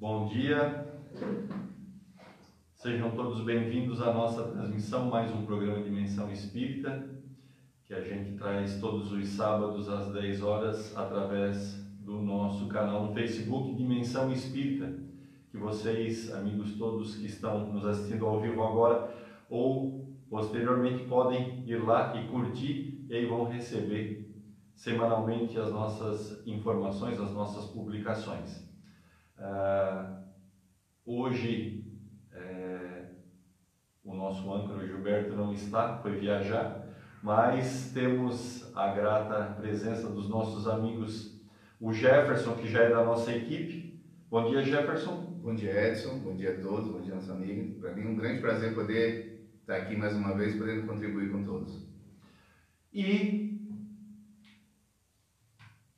Bom dia, sejam todos bem-vindos à nossa transmissão, mais um programa Dimensão Espírita, que a gente traz todos os sábados às 10 horas através do nosso canal no Facebook Dimensão Espírita, que vocês, amigos todos que estão nos assistindo ao vivo agora ou posteriormente podem ir lá e curtir e aí vão receber semanalmente as nossas informações, as nossas publicações. Uh, hoje é, o nosso âncora Gilberto não está, foi viajar, mas temos a grata presença dos nossos amigos, o Jefferson, que já é da nossa equipe. Bom dia, Jefferson. Bom dia, Edson. Bom dia a todos. Bom dia, nosso amigo. Para mim é um grande prazer poder estar aqui mais uma vez, podendo contribuir com todos. E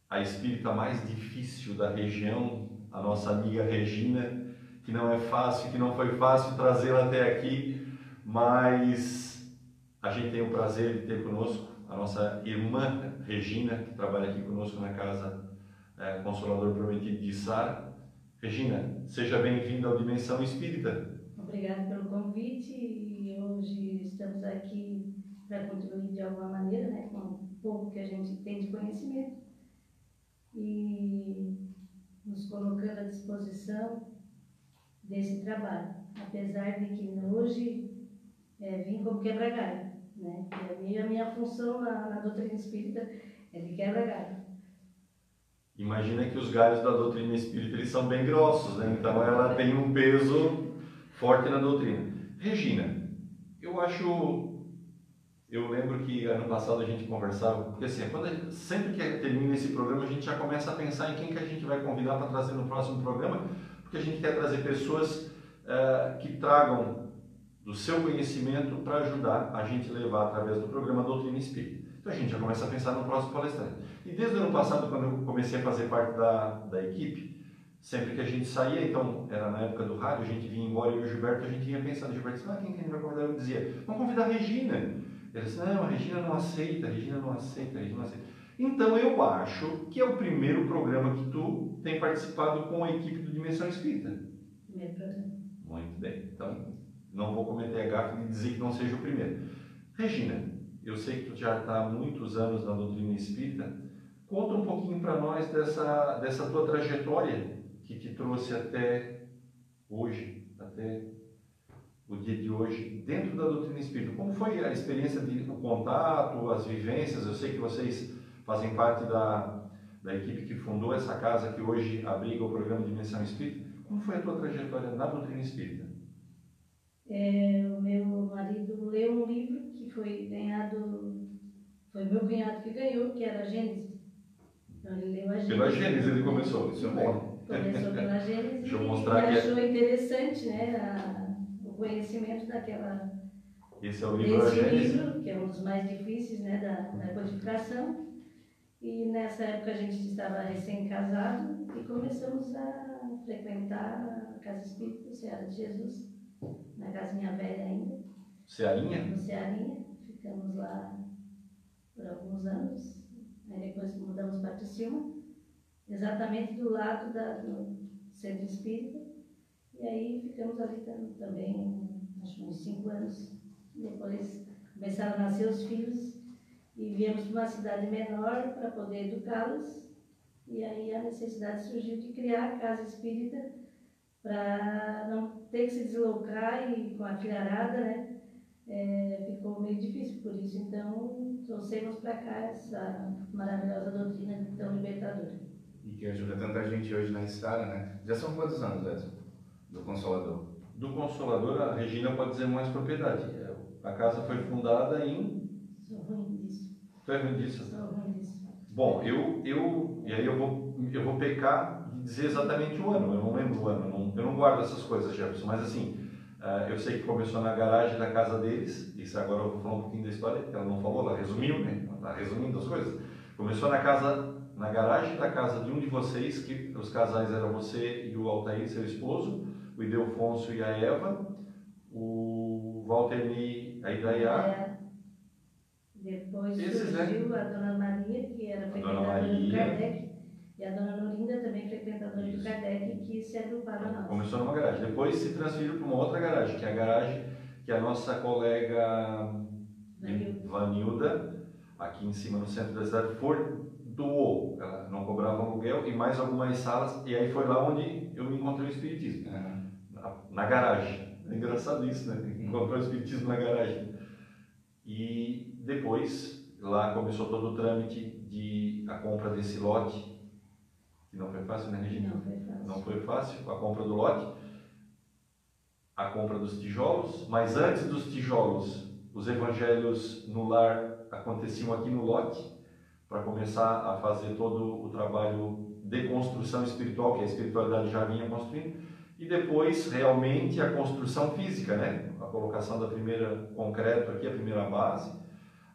a espírita mais difícil da região a nossa amiga Regina, que não é fácil, que não foi fácil trazê-la até aqui, mas a gente tem o prazer de ter conosco a nossa irmã Regina, que trabalha aqui conosco na casa é, Consolador Prometido de Sara. Regina, seja bem-vinda ao Dimensão Espírita. Obrigada pelo convite e hoje estamos aqui para contribuir de alguma maneira né, com o pouco que a gente tem de conhecimento. E nos colocando à disposição desse trabalho, apesar de que hoje é, vim como quebra-galho, né? E a minha, a minha função na, na doutrina espírita é de quebra-galho. Imagina que os galhos da doutrina espírita eles são bem grossos, né? Então ela tem um peso forte na doutrina. Regina, eu acho eu lembro que ano passado a gente conversava, porque assim, quando sempre que termina esse programa, a gente já começa a pensar em quem que a gente vai convidar para trazer no próximo programa, porque a gente quer trazer pessoas uh, que tragam do seu conhecimento para ajudar a gente levar através do programa Doutrina Espírita. Então a gente já começa a pensar no próximo palestrante. E desde o ano passado, quando eu comecei a fazer parte da, da equipe, sempre que a gente saía, então era na época do rádio, a gente vinha embora e o Gilberto, a gente ia pensando, Gilberto, ah, quem que a gente vai convidar? Eu dizia, vamos convidar a Regina. Ele disse, não, a Regina não aceita, a Regina não aceita, a Regina não aceita. Então eu acho que é o primeiro programa que tu tem participado com a equipe do Dimensão Espírita. Primeiro programa. Muito bem. Então, não vou cometer a gafe de dizer que não seja o primeiro. Regina, eu sei que tu já está há muitos anos na doutrina espírita. Conta um pouquinho para nós dessa, dessa tua trajetória que te trouxe até hoje, até o dia de hoje dentro da doutrina espírita. Como foi a experiência de o contato, as vivências? Eu sei que vocês fazem parte da, da equipe que fundou essa casa que hoje abriga o programa Dimensão Espírita. Como foi a tua trajetória na doutrina espírita? É, o meu marido leu um livro que foi ganhado, foi meu cunhado que ganhou, que era a Gênesis. Então ele leu a Gênesis. Pela Gênesis ele começou, isso é bom. Começou pela Gênesis Deixa eu mostrar e achou interessante, né? A, conhecimento daquela esse é o livro desse livro, que é um dos mais difíceis né, da, da codificação. E nessa época a gente estava recém-casado e começamos a frequentar a Casa Espírita Ceará de Jesus, na casinha velha ainda. Cearinha? No Cearinha. Ficamos lá por alguns anos. Aí depois mudamos para Criciúma, exatamente do lado da, do Centro Espírita. E aí ficamos ali também, acho uns cinco anos. Depois começaram a nascer os filhos e viemos para uma cidade menor para poder educá-los. E aí a necessidade surgiu de criar a casa espírita para não ter que se deslocar e com a filharada, né? É, ficou meio difícil por isso. Então, trouxemos para cá essa maravilhosa doutrina tão libertadora. E que ajuda tanta gente hoje na estrada, né? Já são quantos anos, Edson? Do Consolador? Do Consolador, a Regina pode dizer mais propriedade. É, a casa foi fundada em. Sou ruim disso. Tu é ruim disso? Sou ruim disso. Bom, eu, eu, e aí eu vou, eu vou pecar de dizer exatamente o ano, eu não lembro o ano, eu não, eu não guardo essas coisas, Jefferson, mas assim, uh, eu sei que começou na garagem da casa deles, isso agora eu vou falar um pouquinho da história, ela não falou, ela resumiu, né? Ela está resumindo as coisas. Começou na casa, na garagem da casa de um de vocês, que os casais eram você e o Altair, seu esposo, o Idelfonso e a Eva, o Walter a Idaiá. É. Depois Esses, né? surgiu a Dona Maria, que era frequentadora do. Kardec, e a Dona Norinda, também frequentadora do. Kardec, que se agruparam a nós. Começou numa garagem. Depois se transferiu para uma outra garagem, que é a garagem que a nossa colega Vanilda. Vanilda, aqui em cima no centro da cidade, for, doou. Ela não cobrava aluguel e mais algumas salas, e aí foi lá onde eu me encontrei o Espiritismo. Na, garagem. É engraçado isso, né? Encontrar o Espiritismo na garagem. E depois, lá começou todo o trâmite de a compra desse lote, que não foi fácil, né, Regina? Não foi fácil. Não foi fácil a compra do lote, a compra dos tijolos, mas antes dos tijolos, os evangelhos no lar aconteciam aqui no lote, para começar a fazer todo o trabalho de construção espiritual que a espiritualidade já vinha construindo, e depois realmente a construção física, né? A colocação da primeira concreto aqui, a primeira base.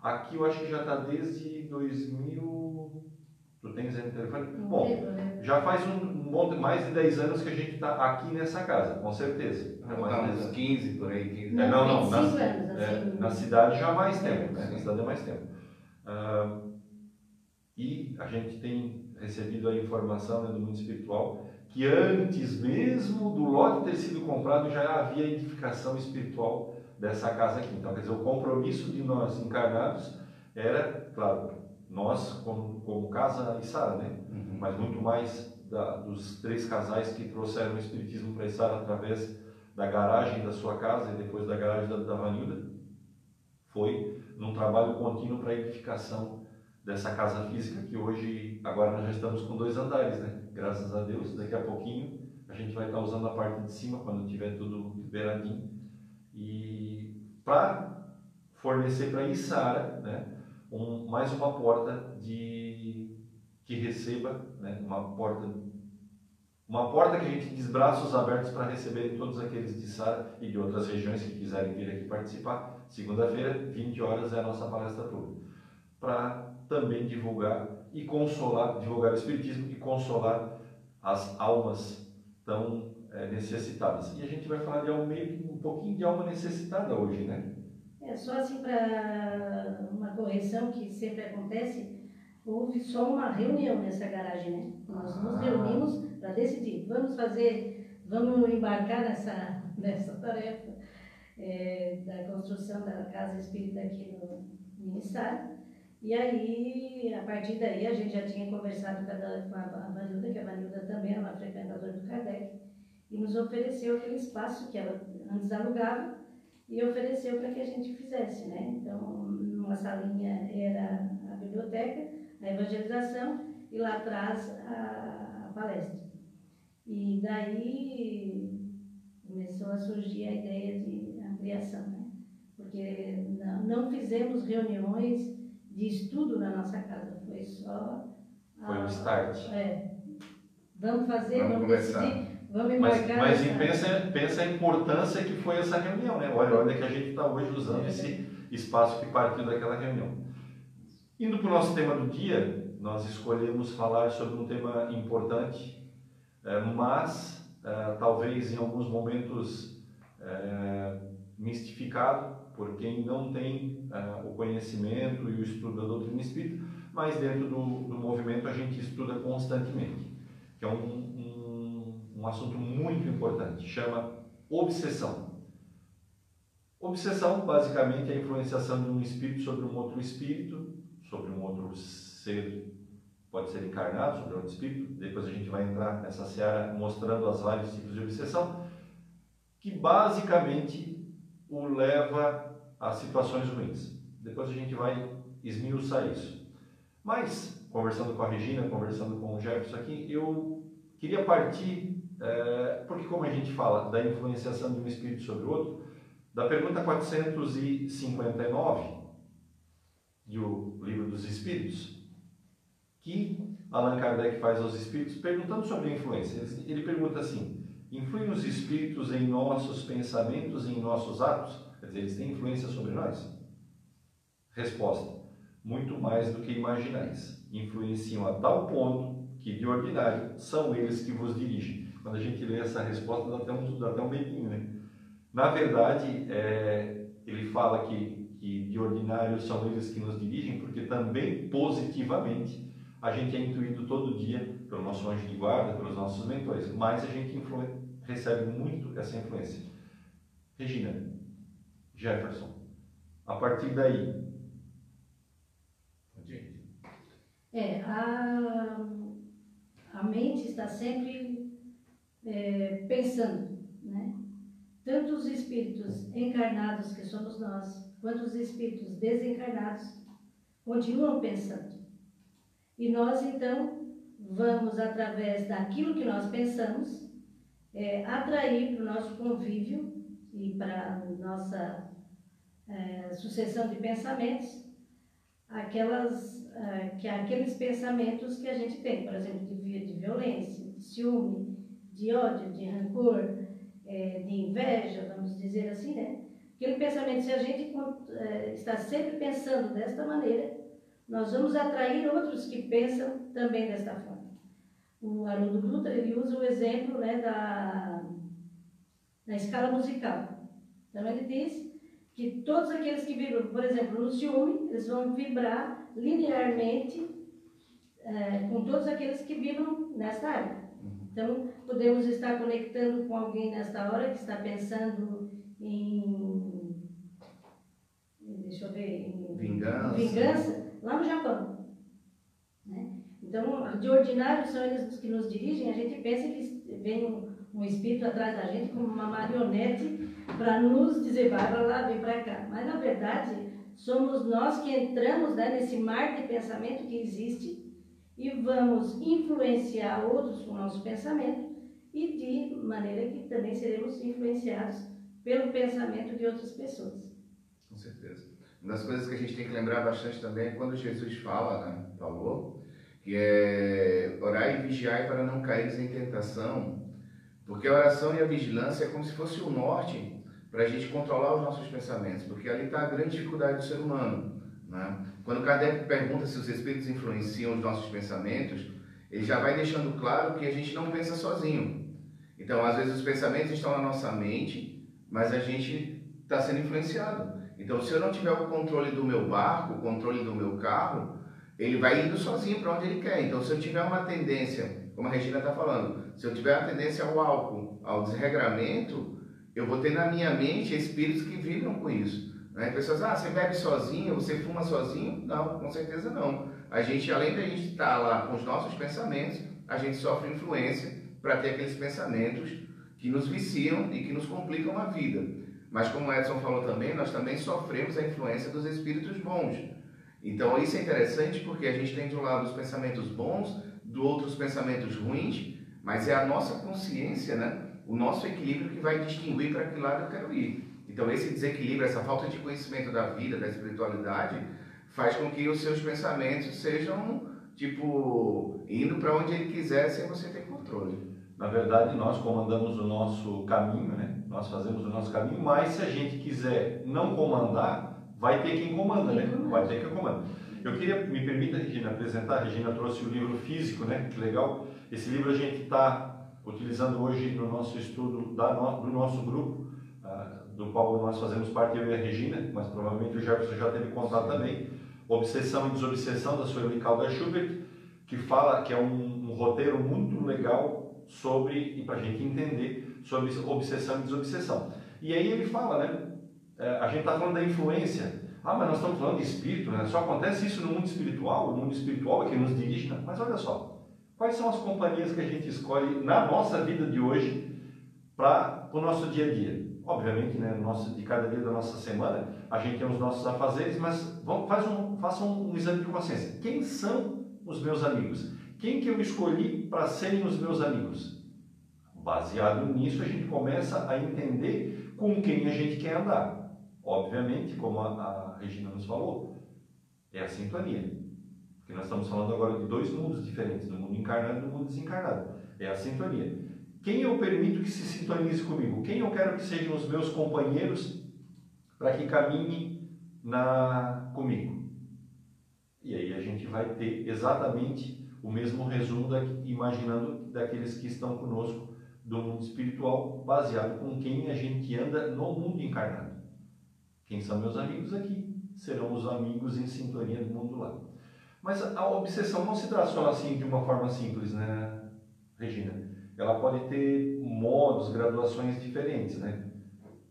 Aqui eu acho que já está desde 2000. Tu tens aí no telefone? Não Bom, lembro, né? já faz um monte, mais de 10 anos que a gente está aqui nessa casa, com certeza. Então, mais de 10 uns anos. 15 por aí, 15 É, não, não, 25 na- anos, É, assim. na cidade já há mais tempo, né? Sim. Na cidade é mais tempo. Ah, e a gente tem recebido a informação né, do mundo espiritual que antes mesmo do lote ter sido comprado já havia edificação espiritual dessa casa aqui. Então, quer dizer, o compromisso de nós encarnados era, claro, nós como, como casa e Sara, né? Uhum. mas muito mais da- dos três casais que trouxeram o Espiritismo para Sara através da garagem da sua casa e depois da garagem da, da Vanilda, foi num trabalho contínuo para a edificação dessa casa física que hoje, agora nós já estamos com dois andares, né? Graças a Deus, daqui a pouquinho a gente vai estar usando a parte de cima quando tiver tudo liberadinho e para fornecer para Isara, né? Um, mais uma porta de que receba, né? Uma porta uma porta que a gente diz braços abertos para receber todos aqueles de Sara e de outras regiões que quiserem vir aqui participar. Segunda-feira, 20 horas, é a nossa palestra pública. Para também divulgar e consolar, divulgar o Espiritismo e consolar as almas tão eh, necessitadas. E a gente vai falar de alma, meio um pouquinho de alma necessitada hoje, né? É só assim para uma correção que sempre acontece, houve só uma reunião nessa garagem, né? Nós nos Ah. reunimos para decidir, vamos fazer, vamos embarcar nessa, nessa tarefa é, da construção da casa espírita aqui no Ministério. E aí, a partir daí, a gente já tinha conversado com a, Vanilda, que a Vanilda também é uma frequentadora do Kardec, e nos ofereceu aquele espaço que ela antes alugava, e ofereceu para que a gente fizesse, né? Então, uma salinha era a biblioteca, a evangelização e lá atrás a, a palestra. E daí começou a surgir a ideia de ampliação, né? Porque não, não fizemos reuniões de estudo na nossa casa, foi só... a- Foi o start. É. Vamos fazer, Vamos vamos, começar. decidir, vamos Mas, embarcar... mas nessa- pensa, pensa a importância que foi essa reunião, né? Olha, olha que a gente está hoje usando esse espaço que partiu daquela reunião. Indo para o nosso tema do dia, nós escolhemos falar sobre um tema importante, eh, mas eh, talvez em alguns momentos mistificado por quem não tem eh, o conhecimento e o estudo da doutrina espírita, mas dentro do, do movimento a gente estuda constantemente, que é um, um, um assunto muito importante, chama obsessão. Obsessão, basicamente, é a influenciação de um espírito sobre um outro espírito, sobre um outro ser, pode ser encarnado, sobre outro espírito. Depois a gente vai entrar nessa seara mostrando os vários tipos de obsessão, que basicamente o leva a situações ruins. Depois a gente vai esmiuçar isso. Mas, conversando com a Regina, conversando com o Jefferson aqui, eu queria partir, eh, porque como a gente fala da influenciação de um espírito sobre o outro, da pergunta 459 do Livro dos Espíritos, que Allan Kardec faz aos espíritos, perguntando sobre a influência. Ele pergunta assim: influem os espíritos em nossos pensamentos e em nossos atos? Quer dizer, eles têm influência sobre nós? Resposta: muito mais do que imaginais. Influenciam a tal ponto que, de ordinário, são eles que vos dirigem. Quando a gente lê essa resposta, dá até um, dá até um medinho, né? Na verdade, é, ele fala que, que de ordinário são eles que nos dirigem, porque também positivamente a gente é intuído todo dia pelo nosso anjo de guarda, pelos nossos mentores, mas a gente recebe muito essa influência. Regina, Jefferson, a partir daí. É, a, a mente está sempre é, pensando, né? Tanto os espíritos encarnados, que somos nós, quanto os espíritos desencarnados, continuam pensando. E nós, então, vamos, através daquilo que nós pensamos, é, atrair para o nosso convívio e para a nossa é, sucessão de pensamentos aquelas, é, que, aqueles pensamentos que a gente tem, por exemplo, de, de violência, de ciúme, de ódio, de rancor, é, de inveja, vamos dizer assim, né? Aquele pensamento, se a gente é, está sempre pensando desta maneira, nós vamos atrair outros que pensam também desta forma. O Haroldo Dutra, ele usa o exemplo né, da, da escala musical. Então, ele diz que todos aqueles que vibram, por exemplo, no ciúme, eles vão vibrar linearmente é, com todos aqueles que vibram nesta área. Uhum. Então, podemos estar conectando com alguém nesta hora que está pensando em. Deixa eu ver. Em vingança. vingança lá no Japão. Então, de ordinário, são eles que nos dirigem, a gente pensa que vem um, um espírito atrás da gente como uma marionete para nos dizer, vai para lá, vem para cá. Mas, na verdade, somos nós que entramos né, nesse mar de pensamento que existe e vamos influenciar outros com o nosso pensamento e de maneira que também seremos influenciados pelo pensamento de outras pessoas. Com certeza. Uma das coisas que a gente tem que lembrar bastante também é quando Jesus fala, né, falou, é orar e vigiar para não cair em tentação, porque a oração e a vigilância é como se fosse o norte para a gente controlar os nossos pensamentos, porque ali está a grande dificuldade do ser humano. Né? Quando Kardec pergunta se os espíritos influenciam os nossos pensamentos, ele já vai deixando claro que a gente não pensa sozinho. Então, às vezes, os pensamentos estão na nossa mente, mas a gente está sendo influenciado. Então, se eu não tiver o controle do meu barco, o controle do meu carro, ele vai indo sozinho para onde ele quer. Então, se eu tiver uma tendência, como a Regina está falando, se eu tiver uma tendência ao álcool, ao desregramento, eu vou ter na minha mente espíritos que vibram com isso. Né? Pessoas, ah, você bebe sozinho, você fuma sozinho? Não, com certeza não. A gente, além de a gente estar tá lá com os nossos pensamentos, a gente sofre influência para ter aqueles pensamentos que nos viciam e que nos complicam a vida. Mas como o Edson falou também, nós também sofremos a influência dos espíritos bons. Então isso é interessante porque a gente tem de um lado os pensamentos bons, do outro os pensamentos ruins, mas é a nossa consciência, né? o nosso equilíbrio que vai distinguir para que lado eu quero ir. Então esse desequilíbrio, essa falta de conhecimento da vida, da espiritualidade, faz com que os seus pensamentos sejam tipo indo para onde ele quiser sem você ter controle. Na verdade, nós comandamos o nosso caminho, né? Nós fazemos o nosso caminho, mas se a gente quiser não comandar, vai ter quem comanda, né? Vai ter quem comanda. Eu queria, me permita, Regina, apresentar. A Regina trouxe o livro físico, né? Que legal. Esse livro a gente está utilizando hoje no nosso estudo da no, do nosso grupo, uh, do qual nós fazemos parte, eu e a Regina, mas provavelmente o Jefferson já teve contato também. Obsessão e Desobsessão, da Sueli Calda Schubert, que fala que é um, um roteiro muito legal sobre, e para a gente entender, sobre obsessão e desobsessão. E aí ele fala, né? É, a gente está falando da influência. Ah, mas nós estamos falando de espírito, né? Só acontece isso no mundo espiritual, o mundo espiritual é que nos dirige. Né? Mas olha só, quais são as companhias que a gente escolhe na nossa vida de hoje para o nosso dia a dia? Obviamente, né, no nosso, de cada dia da nossa semana, a gente tem os nossos afazeres, mas vamos, faz um, façam um, um exame de consciência. Quem são os meus amigos? Quem que eu escolhi para serem os meus amigos? Baseado nisso, a gente começa a entender com quem a gente quer andar. Obviamente, como a, a Regina nos falou, é a sintonia. Porque nós estamos falando agora de dois mundos diferentes, do mundo encarnado e do mundo desencarnado. É a sintonia. Quem eu permito que se sintonize comigo? Quem eu quero que sejam os meus companheiros para que caminhem na comigo? E aí a gente vai ter exatamente o mesmo resumo da, imaginando daqueles que estão conosco do mundo espiritual, baseado com quem a gente anda no mundo encarnado. Quem são meus amigos aqui serão os amigos em sintonia do mundo lá. Mas a obsessão não se traciona assim de uma forma simples, né, Regina? Ela pode ter modos, graduações diferentes, né?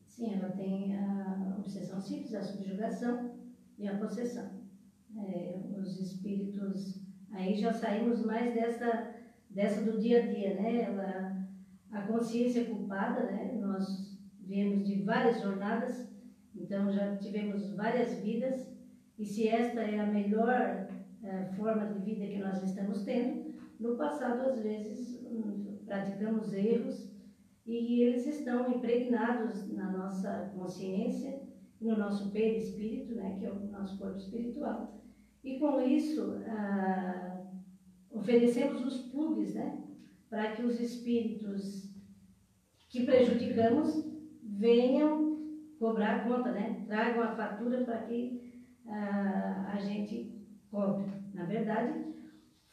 Sim, ela tem a obsessão simples, a subjugação e a possessão. É, os espíritos, aí já saímos mais dessa, dessa do dia a dia, né? Ela, a consciência culpada, né? Nós viemos de várias jornadas então já tivemos várias vidas e se esta é a melhor é, forma de vida que nós estamos tendo, no passado às vezes hum, praticamos erros e eles estão impregnados na nossa consciência, no nosso perispírito, né, que é o nosso corpo espiritual. E com isso ah, oferecemos os plugs, né, para que os espíritos que prejudicamos venham cobrar a conta, né? Tragam a fatura para que ah, a gente cobre. Na verdade,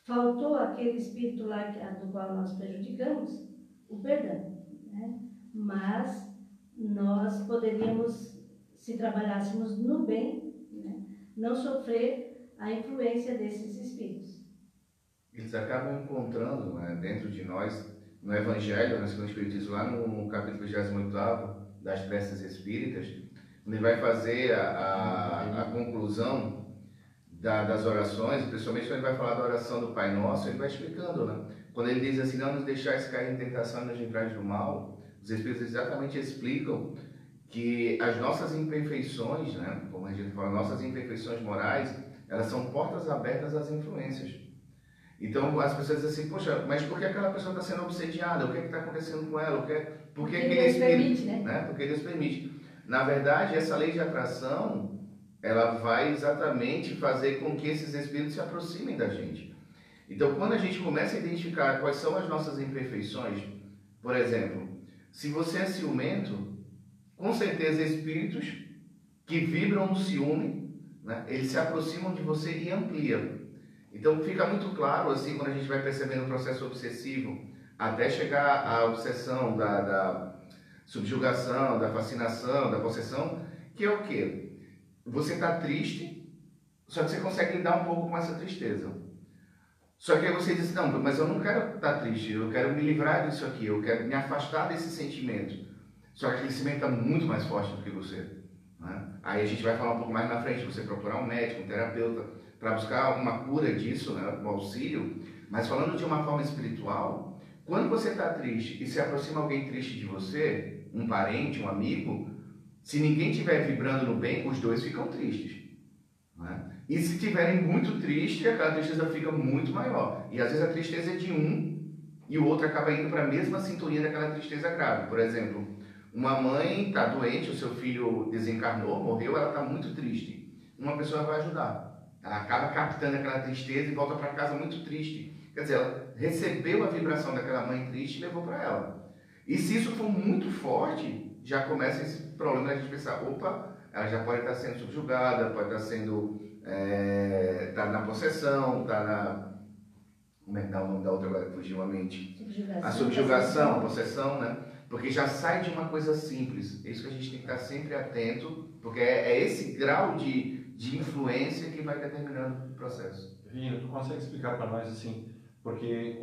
faltou aquele espírito lá do qual nós prejudicamos o perdão, né? Mas nós poderíamos, se trabalhássemos no bem, né? não sofrer a influência desses espíritos. Eles acabam encontrando né, dentro de nós, no Evangelho, no segundo Espiritismo, lá no capítulo 28 das preces espíritas, ele vai fazer a, a, a conclusão da, das orações, principalmente quando ele vai falar da oração do Pai Nosso, ele vai explicando, né? Quando ele diz assim, não nos deixais cair em tentação e nos livrais do mal, os Espíritos exatamente explicam que as nossas imperfeições, né? Como a gente fala, nossas imperfeições morais, elas são portas abertas às influências. Então as pessoas dizem assim, poxa, mas por que aquela pessoa está sendo obsediada? O que é está acontecendo com ela? O que, é, por que, que Deus permite, né? né? Porque Deus permite. Na verdade, essa lei de atração, ela vai exatamente fazer com que esses espíritos se aproximem da gente. Então, quando a gente começa a identificar quais são as nossas imperfeições, por exemplo, se você é ciumento, com certeza espíritos que vibram no ciúme, né, eles se aproximam de você e ampliam. Então fica muito claro assim quando a gente vai percebendo o processo obsessivo até chegar à obsessão da, da subjugação, da fascinação, da possessão, que é o que? Você está triste, só que você consegue lidar um pouco com essa tristeza. Só que aí você diz, não, mas eu não quero estar tá triste, eu quero me livrar disso aqui, eu quero me afastar desse sentimento. Só que aquele sentimento está muito mais forte do que você. Né? Aí a gente vai falar um pouco mais na frente, você procurar um médico, um terapeuta, para buscar uma cura disso, né, um auxílio, mas falando de uma forma espiritual, quando você está triste e se aproxima alguém triste de você, um parente, um amigo, se ninguém estiver vibrando no bem, os dois ficam tristes. Né? E se estiverem muito tristes, aquela tristeza fica muito maior. E às vezes a tristeza é de um e o outro acaba indo para a mesma sintonia daquela tristeza grave. Por exemplo, uma mãe está doente, o seu filho desencarnou, morreu, ela está muito triste. Uma pessoa vai ajudar. Ela acaba captando aquela tristeza e volta para casa muito triste. Quer dizer, ela recebeu a vibração daquela mãe triste e levou para ela. E se isso for muito forte, já começa esse problema da gente pensar, opa, ela já pode estar sendo subjugada, pode estar sendo é, tá na possessão, está na como é que dá o nome da outra agora que fugiu a mente? Subjugação. A subjugação, a possessão, né? Porque já sai de uma coisa simples. É isso que a gente tem que estar sempre atento, porque é, é esse grau de, de influência que vai determinando o processo. Vinho, tu consegue explicar para nós assim, porque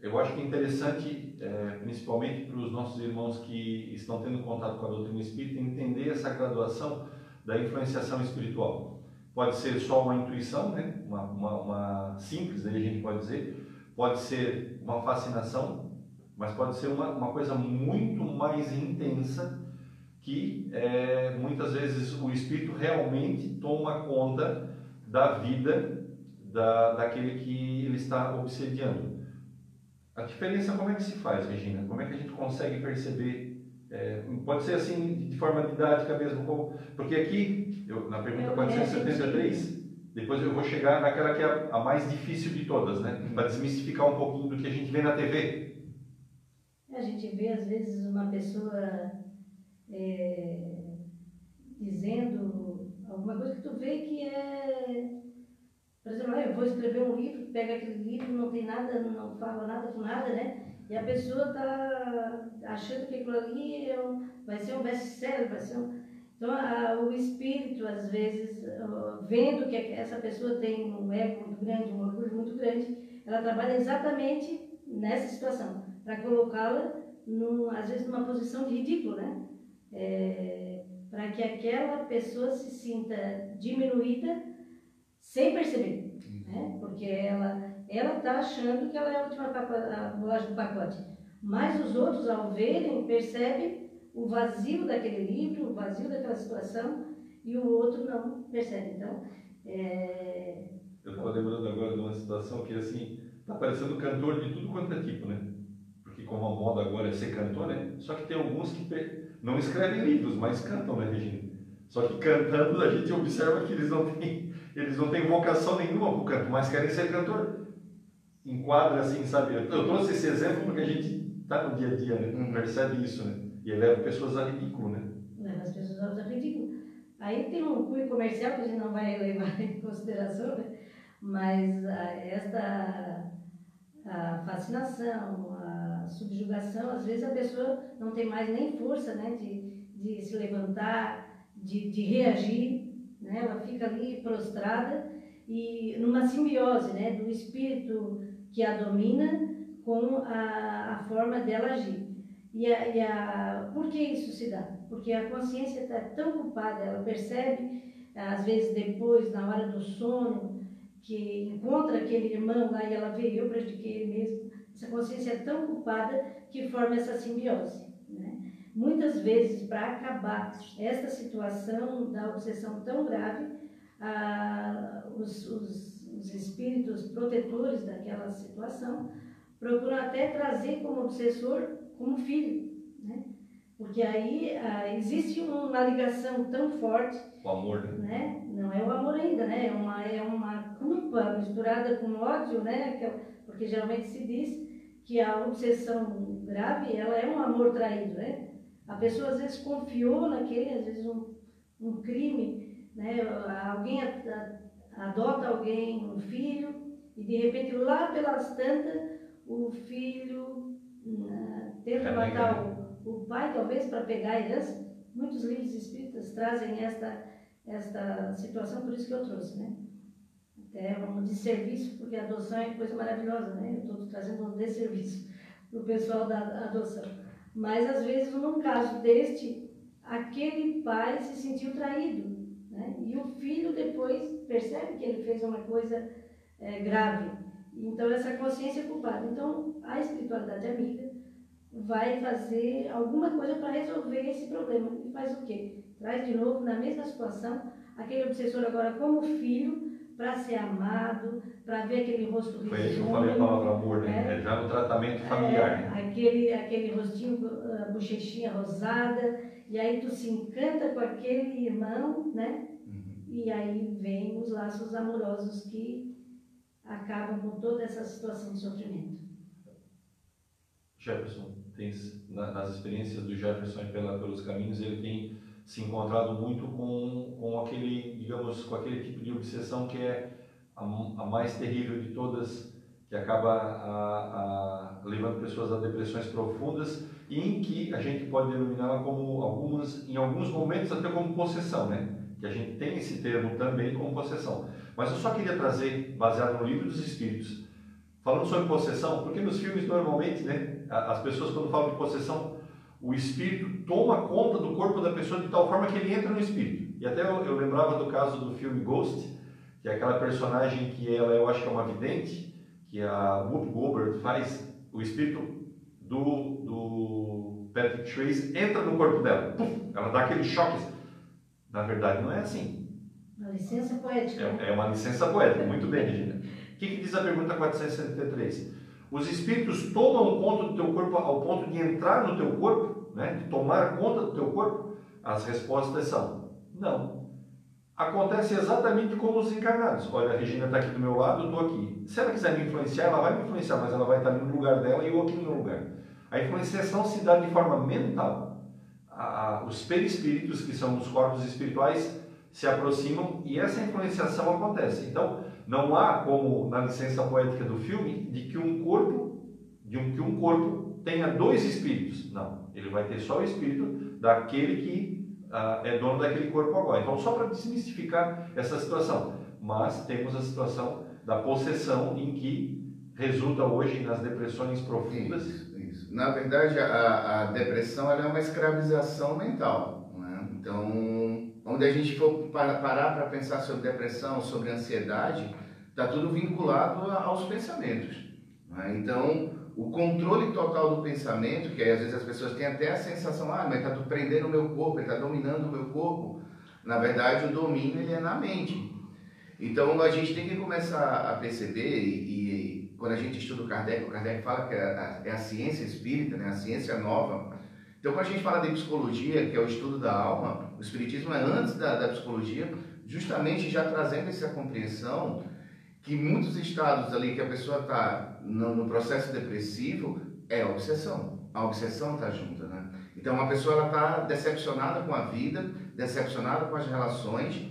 eu acho que é interessante, é, principalmente para os nossos irmãos que estão tendo contato com a doutrina espírita, entender essa graduação da influenciação espiritual. Pode ser só uma intuição, né? uma, uma, uma simples, a gente pode dizer, pode ser uma fascinação, mas pode ser uma, uma coisa muito mais intensa que é, muitas vezes o espírito realmente toma conta da vida da, daquele que ele está obsediando. A diferença como é que se faz, Regina? Como é que a gente consegue perceber? É, pode ser assim de forma didática mesmo, como, porque aqui, eu, na pergunta 473, depois eu vou chegar naquela que é a mais difícil de todas, né? Para desmistificar um pouquinho do que a gente vê na TV. A gente vê, às vezes, uma pessoa é, dizendo alguma coisa que tu vê que é. Por exemplo, ah, eu vou escrever um livro, pega aquele livro, não tem nada, não fala nada com nada, né? E a pessoa está achando que aquilo ali é um, vai ser um best-seller, vai ser um então, a, o espírito, às vezes, vendo que essa pessoa tem um ego muito grande, um orgulho muito grande, ela trabalha exatamente nessa situação, para colocá-la, às vezes, numa posição de ridículo, né? É, para que aquela pessoa se sinta diminuída sem perceber, né? Porque ela ela está achando que ela é a última bolacha do pacote. Mas os outros, ao verem, percebem o vazio daquele livro, o vazio daquela situação, e o outro não percebe. Então, é... Eu estou lembrando agora de uma situação que, assim, está parecendo cantor de tudo quanto é tipo, né? Porque como a moda agora é ser cantor, né? Só que tem alguns que não escrevem livros, mas cantam, né, Regina? Só que cantando a gente observa que eles não têm, eles não têm vocação nenhuma para o canto, mas querem ser cantor. Enquadra assim, sabe? Eu trouxe esse exemplo porque a gente está no dia a dia, né? Não percebe isso, né? E leva pessoas a ridículo, né? Leva as pessoas a ridículo. Aí tem um cunho comercial que a gente não vai levar em consideração, né? mas a, esta a fascinação, a subjugação, às vezes a pessoa não tem mais nem força né? de, de se levantar, de, de reagir, né? ela fica ali prostrada e numa simbiose né? do espírito que a domina com a, a forma dela agir. E a, e a, por que isso se dá? Porque a consciência está tão ocupada, ela percebe, às vezes depois, na hora do sono, que encontra aquele irmão lá e ela vê, eu prejudiquei ele mesmo. Essa consciência é tão ocupada que forma essa simbiose. Né? Muitas vezes, para acabar esta situação da obsessão tão grave, ah, os, os, os espíritos protetores daquela situação procuram até trazer como obsessor como filho, né? Porque aí ah, existe uma ligação tão forte. O amor, né? né? Não é o amor ainda, né? É uma, é uma culpa misturada com ódio, né? É porque geralmente se diz que a obsessão grave, ela é um amor traído, né? A pessoa às vezes confiou naquele, às vezes um, um crime, né? Alguém adota alguém, um filho, e de repente lá pelas tantas, o filho tenta matar o, o pai, talvez, para pegar a herança. Muitos livros espíritas trazem esta, esta situação, por isso que eu trouxe, né? Até um desserviço, porque a adoção é coisa maravilhosa, né? Eu estou trazendo um desserviço para o pessoal da adoção. Mas, às vezes, num caso deste, aquele pai se sentiu traído, né? E o filho depois percebe que ele fez uma coisa é, grave. Então, essa consciência é culpada. Então, a espiritualidade amiga vai fazer alguma coisa para resolver esse problema. E faz o quê? Traz de novo na mesma situação aquele obsessor agora como filho para ser amado, para ver aquele rosto risonho. Foi aí que eu falei a palavra amor, né? É, já no tratamento familiar. É, né? aquele, aquele rostinho, a bochechinha rosada, e aí tu se encanta com aquele irmão, né? Uhum. E aí vem os laços amorosos que acabam com toda essa situação de sofrimento. Jefferson, tem, nas experiências do Jefferson pela, pelos caminhos, ele tem se encontrado muito com, com aquele, digamos, com aquele tipo de obsessão que é a, a mais terrível de todas, que acaba a, a, levando pessoas a depressões profundas e em que a gente pode denominá-la como algumas, em alguns momentos até como possessão, né? Que a gente tem esse termo também como possessão. Mas eu só queria trazer, baseado no livro dos Espíritos, falando sobre possessão, porque nos filmes normalmente, né? as pessoas quando falam de possessão, o espírito toma conta do corpo da pessoa de tal forma que ele entra no espírito. E até eu, eu lembrava do caso do filme Ghost, que é aquela personagem que ela, eu acho que é uma vidente, que a Whoop Goldberg faz, o espírito do, do Patrick Trace entra no corpo dela. Puf, ela dá aquele choque. Na verdade, não é assim. Uma licença poética. É, é uma licença poética. Muito bem, Regina. O que, que diz a pergunta 473? Os espíritos tomam conta do teu corpo ao ponto de entrar no teu corpo, né? de tomar conta do teu corpo? As respostas são: não. acontece exatamente como os encarnados. Olha, a Regina está aqui do meu lado, eu estou aqui. Se ela quiser me influenciar, ela vai me influenciar, mas ela vai estar no lugar dela e eu aqui no meu lugar. A influenciação se dá de forma mental. A, a, os perispíritos, que são os corpos espirituais, se aproximam e essa influenciação acontece. Então, não há como na licença poética do filme de que um corpo, de um, que um corpo tenha dois espíritos. Não, ele vai ter só o espírito daquele que uh, é dono daquele corpo agora. Então, só para desmistificar essa situação. Mas temos a situação da possessão em que resulta hoje nas depressões profundas. Isso, isso. Na verdade, a, a depressão é uma escravização mental. Né? Então, onde a gente for parar para pensar sobre depressão, sobre ansiedade, está tudo vinculado aos pensamentos. Né? Então, o controle total do pensamento, que às vezes as pessoas têm até a sensação, ah, mas está prendendo o meu corpo, está dominando o meu corpo. Na verdade, o domínio ele é na mente. Então, a gente tem que começar a perceber, e, e quando a gente estuda o Kardec, o Kardec fala que é a, é a ciência espírita, né, a ciência nova. Então, quando a gente fala de psicologia, que é o estudo da alma, o espiritismo é antes da, da psicologia, justamente já trazendo essa compreensão que muitos estados ali que a pessoa está no, no, processo depressivo é a obsessão. A obsessão está junta, né? Então, a pessoa está decepcionada com a vida, decepcionada com as relações,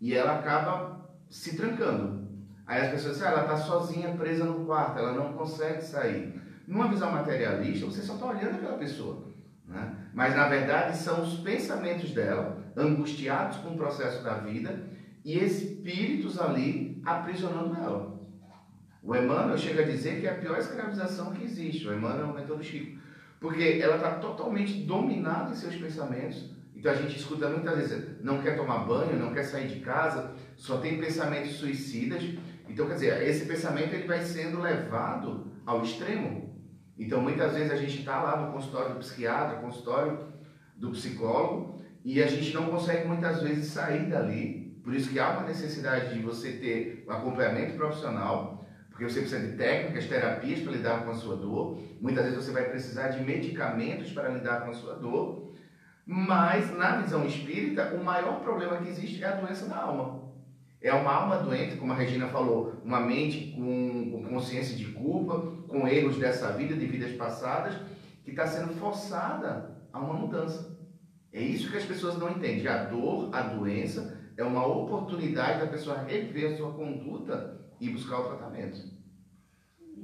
e ela acaba se trancando. Aí as pessoas dizem, ah, ela está sozinha, presa no quarto, ela não consegue sair. Numa visão materialista, você só está olhando aquela pessoa. Né? Mas, na verdade, são os pensamentos dela, angustiados com o processo da vida, e espíritos ali aprisionando ela. O Emmanuel chega a dizer que é a pior escravização que existe. O Emmanuel é o mentor do Chico. Porque ela está totalmente dominada em seus pensamentos. Então a gente escuta muitas vezes, não quer tomar banho, não quer sair de casa, só tem pensamentos suicidas. Então, quer dizer, esse pensamento ele vai sendo levado ao extremo. Então, muitas vezes a gente está lá no consultório do psiquiatra, consultório do psicólogo, e a gente não consegue muitas vezes sair dali por isso que há uma necessidade de você ter um acompanhamento profissional, porque você precisa de técnicas, terapias para lidar com a sua dor. Muitas vezes você vai precisar de medicamentos para lidar com a sua dor. Mas, na visão espírita, o maior problema que existe é a doença da alma. É uma alma doente, como a Regina falou, uma mente com, com consciência de culpa, com erros dessa vida, de vidas passadas, que está sendo forçada a uma mudança. É isso que as pessoas não entendem. A dor, a doença, é uma oportunidade da pessoa rever a sua conduta e buscar o tratamento.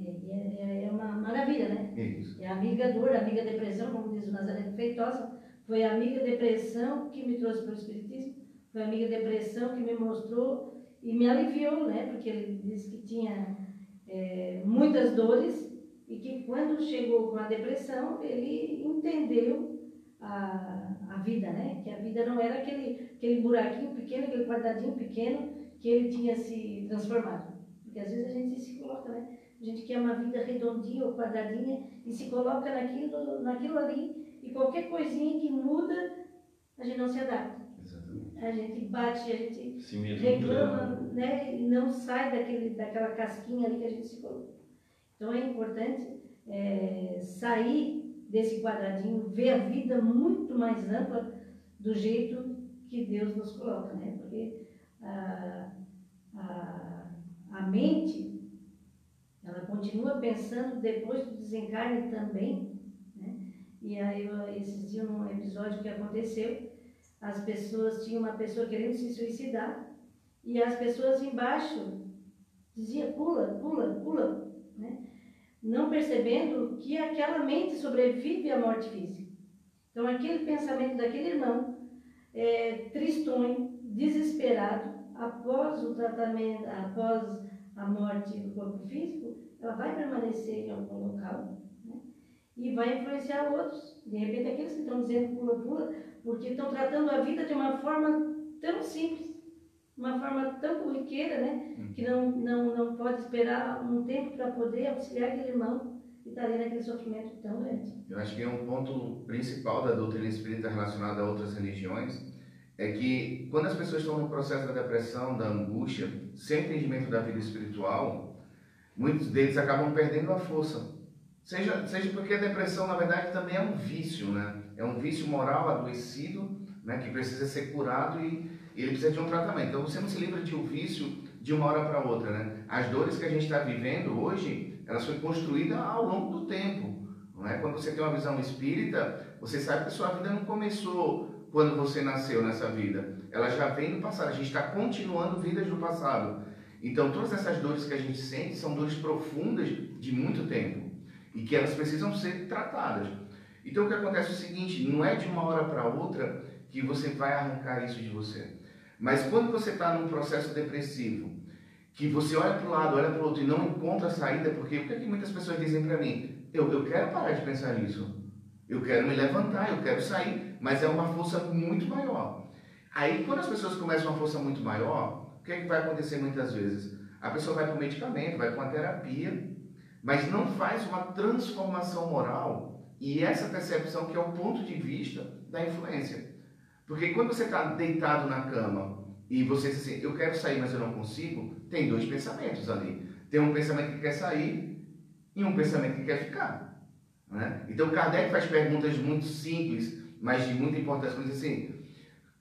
É, é, é uma maravilha, né? Isso. É a amiga dor, a amiga depressão, como diz o Nazareno Feitosa, foi a amiga depressão que me trouxe para o Espiritismo, foi a amiga depressão que me mostrou e me aliviou, né? Porque ele disse que tinha é, muitas dores e que quando chegou com a depressão, ele entendeu a, a vida, né? Que a vida não era aquele, aquele buraquinho pequeno, aquele quadradinho pequeno que ele tinha se transformado. Porque às vezes a gente se coloca, né? A gente quer uma vida redondinha ou quadradinha e se coloca naquilo, naquilo ali e qualquer coisinha que muda, a gente não se adapta. Exatamente. A gente bate, a gente Se reclama, né? E não sai daquele, daquela casquinha ali que a gente se colocou. Então é importante é, sair desse quadradinho, ver a vida muito mais ampla do jeito que Deus nos coloca, né? Porque a, a, a mente, ela continua pensando depois do desencarne também, né? E aí, esses dias, num episódio que aconteceu, as pessoas, tinha uma pessoa querendo se suicidar, e as pessoas embaixo diziam, pula, pula, pula, né? não percebendo que aquela mente sobrevive à morte física. Então, aquele pensamento daquele irmão, é, tristonho, desesperado, após o tratamento, após a morte do corpo físico, ela vai permanecer em algum local né? e vai influenciar outros. De repente, aqueles que estão dizendo pula, pula, porque estão tratando a vida de uma forma tão simples uma forma tão corriqueira, né? Uhum. Que não, não, não pode esperar um tempo para poder auxiliar aquele irmão que está ali naquele sofrimento tão grande. Eu acho que é um ponto principal da doutrina espírita relacionada a outras religiões é que quando as pessoas estão no processo da depressão, da angústia, sem entendimento da vida espiritual, muitos deles acabam perdendo a força. Seja, seja porque a depressão, na verdade, também é um vício, né? É um vício moral adoecido, né? Que precisa ser curado e ele precisa de um tratamento. Então você não se livra de um vício de uma hora para outra, né? As dores que a gente está vivendo hoje, elas foram construídas ao longo do tempo. Não é? Quando você tem uma visão espírita, você sabe que sua vida não começou quando você nasceu nessa vida. Ela já vem do passado. A gente está continuando vidas do passado. Então todas essas dores que a gente sente são dores profundas de muito tempo e que elas precisam ser tratadas. Então o que acontece é o seguinte: não é de uma hora para outra que você vai arrancar isso de você. Mas quando você está num processo depressivo, que você olha para o lado, olha para o outro e não encontra saída, porque o que, é que muitas pessoas dizem para mim? Eu, eu quero parar de pensar nisso. Eu quero me levantar, eu quero sair, mas é uma força muito maior. Aí, quando as pessoas começam uma força muito maior, o que, é que vai acontecer muitas vezes? A pessoa vai para o medicamento, vai para uma terapia, mas não faz uma transformação moral e essa percepção que é o ponto de vista da influência. Porque quando você está deitado na cama e você diz assim, eu quero sair, mas eu não consigo, tem dois pensamentos ali. Tem um pensamento que quer sair e um pensamento que quer ficar. Né? Então Kardec faz perguntas muito simples, mas de muita importância, como diz assim,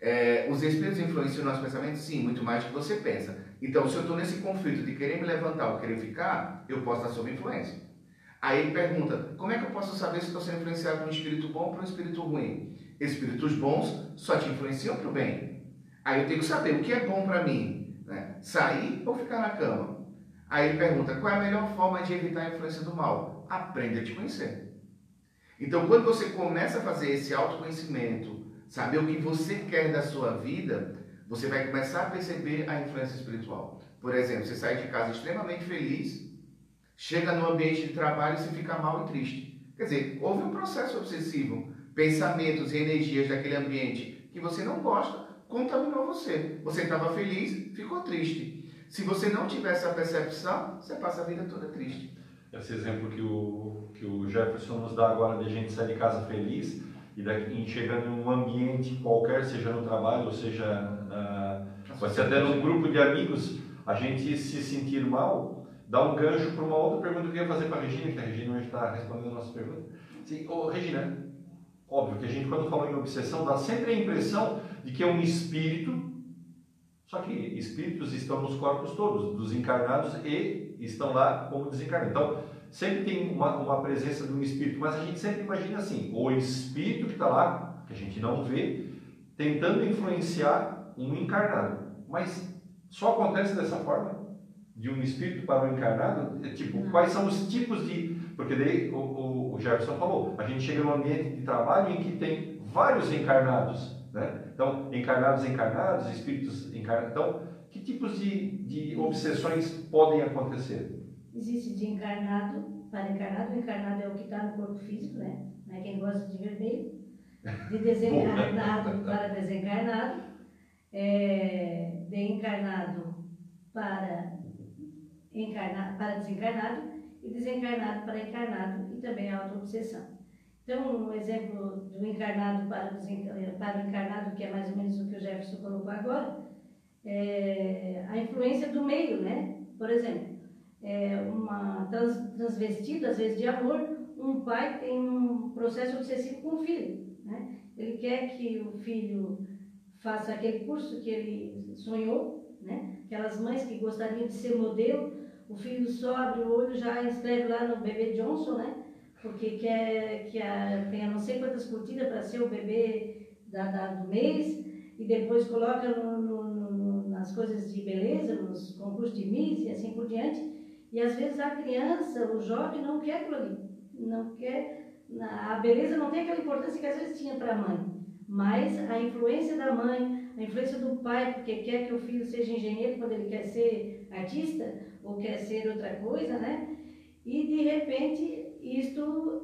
é, os espíritos influenciam o nosso pensamento? Sim, muito mais do que você pensa. Então, se eu estou nesse conflito de querer me levantar ou querer ficar, eu posso estar sob influência. Aí ele pergunta, como é que eu posso saber se estou sendo influenciado por um espírito bom ou por um espírito ruim? Espíritos bons só te influenciam para o bem. Aí eu tenho que saber o que é bom para mim, né? sair ou ficar na cama. Aí ele pergunta, qual é a melhor forma de evitar a influência do mal? Aprenda a te conhecer. Então, quando você começa a fazer esse autoconhecimento, saber o que você quer da sua vida, você vai começar a perceber a influência espiritual. Por exemplo, você sai de casa extremamente feliz, chega no ambiente de trabalho e se fica mal e triste. Quer dizer, houve um processo obsessivo. Pensamentos e energias daquele ambiente que você não gosta contaminou você. Você estava feliz, ficou triste. Se você não tiver essa percepção, você passa a vida toda triste. Esse exemplo que o, que o Jefferson nos dá agora de a gente sair de casa feliz e daqui, chegando em um ambiente qualquer, seja no trabalho, ou seja, na, pode ser até num grupo de amigos, a gente se sentir mal, dá um gancho para uma outra pergunta que eu ia fazer para a Regina, que a Regina hoje está respondendo a nossa pergunta. Sim, ô, Regina, óbvio que a gente, quando fala em obsessão, dá sempre a impressão de que é um espírito, só que espíritos estão nos corpos todos, dos encarnados e estão lá como desencarnados. Então, sempre tem uma, uma presença de um espírito, mas a gente sempre imagina assim: o espírito que está lá, que a gente não vê, tentando influenciar um encarnado. Mas só acontece dessa forma? De um espírito para um encarnado? É, tipo, não. quais são os tipos de. Porque daí o, o, o Jefferson falou: a gente chega num ambiente de trabalho em que tem vários encarnados. Né? Então, encarnados, encarnados, espíritos encarnados. Então, que tipos de, de obsessões podem acontecer? Existe de encarnado para encarnado. O encarnado é o que está no corpo físico, né? Não é quem gosta de vermelho. De desencarnado para desencarnado. É, de encarnado para, encarnado, para desencarnado. E desencarnado para encarnado. E também a auto-obsessão. Então, um exemplo do encarnado para, para o encarnado, que é mais ou menos o que o Jefferson colocou agora, é a influência do meio, né? Por exemplo, é, uma trans, transvestida, às vezes de amor, um pai tem um processo obsessivo com o filho. Né? Ele quer que o filho faça aquele curso que ele sonhou, né? aquelas mães que gostariam de ser modelo, o filho só abre o olho já escreve lá no bebê Johnson, né? porque quer que a, tenha não sei quantas curtidas para ser o bebê da, da, do mês, e depois coloca no, no, no, nas coisas de beleza, nos concursos de Miss e assim por diante, e às vezes a criança, o jovem, não quer aquilo ali. Não quer. A beleza não tem aquela importância que às vezes tinha para a mãe. Mas a influência da mãe, a influência do pai, porque quer que o filho seja engenheiro quando ele quer ser artista, ou quer ser outra coisa, né? E de repente isto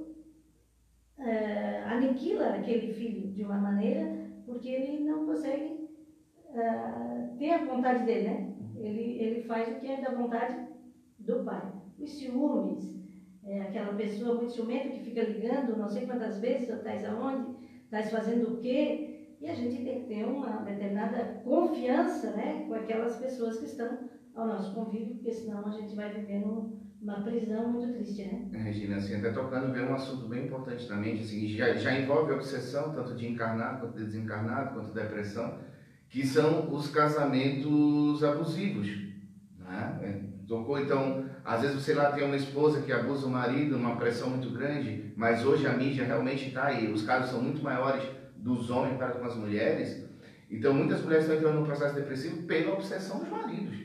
é, aniquila aquele filho de uma maneira, porque ele não consegue é, ter a vontade dele, né? Ele, ele faz o que é da vontade do pai. Os ciúmes, é aquela pessoa muito ciumenta que fica ligando não sei quantas vezes, estás aonde, estás fazendo o quê, e a gente tem que ter uma determinada confiança né, com aquelas pessoas que estão ao nosso convívio, porque senão a gente vai viver numa prisão muito triste, né? É, Regina, assim, até tocando ver um assunto bem importante na mente, assim, já, já envolve obsessão, tanto de encarnado quanto de desencarnado, quanto depressão, que são os casamentos abusivos. Né? Tocou, então, às vezes você lá tem uma esposa que abusa o marido, uma pressão muito grande, mas hoje a mídia realmente está aí. Os casos são muito maiores dos homens para com as mulheres. Então, muitas mulheres estão entrando no processo depressivo pela obsessão dos maridos.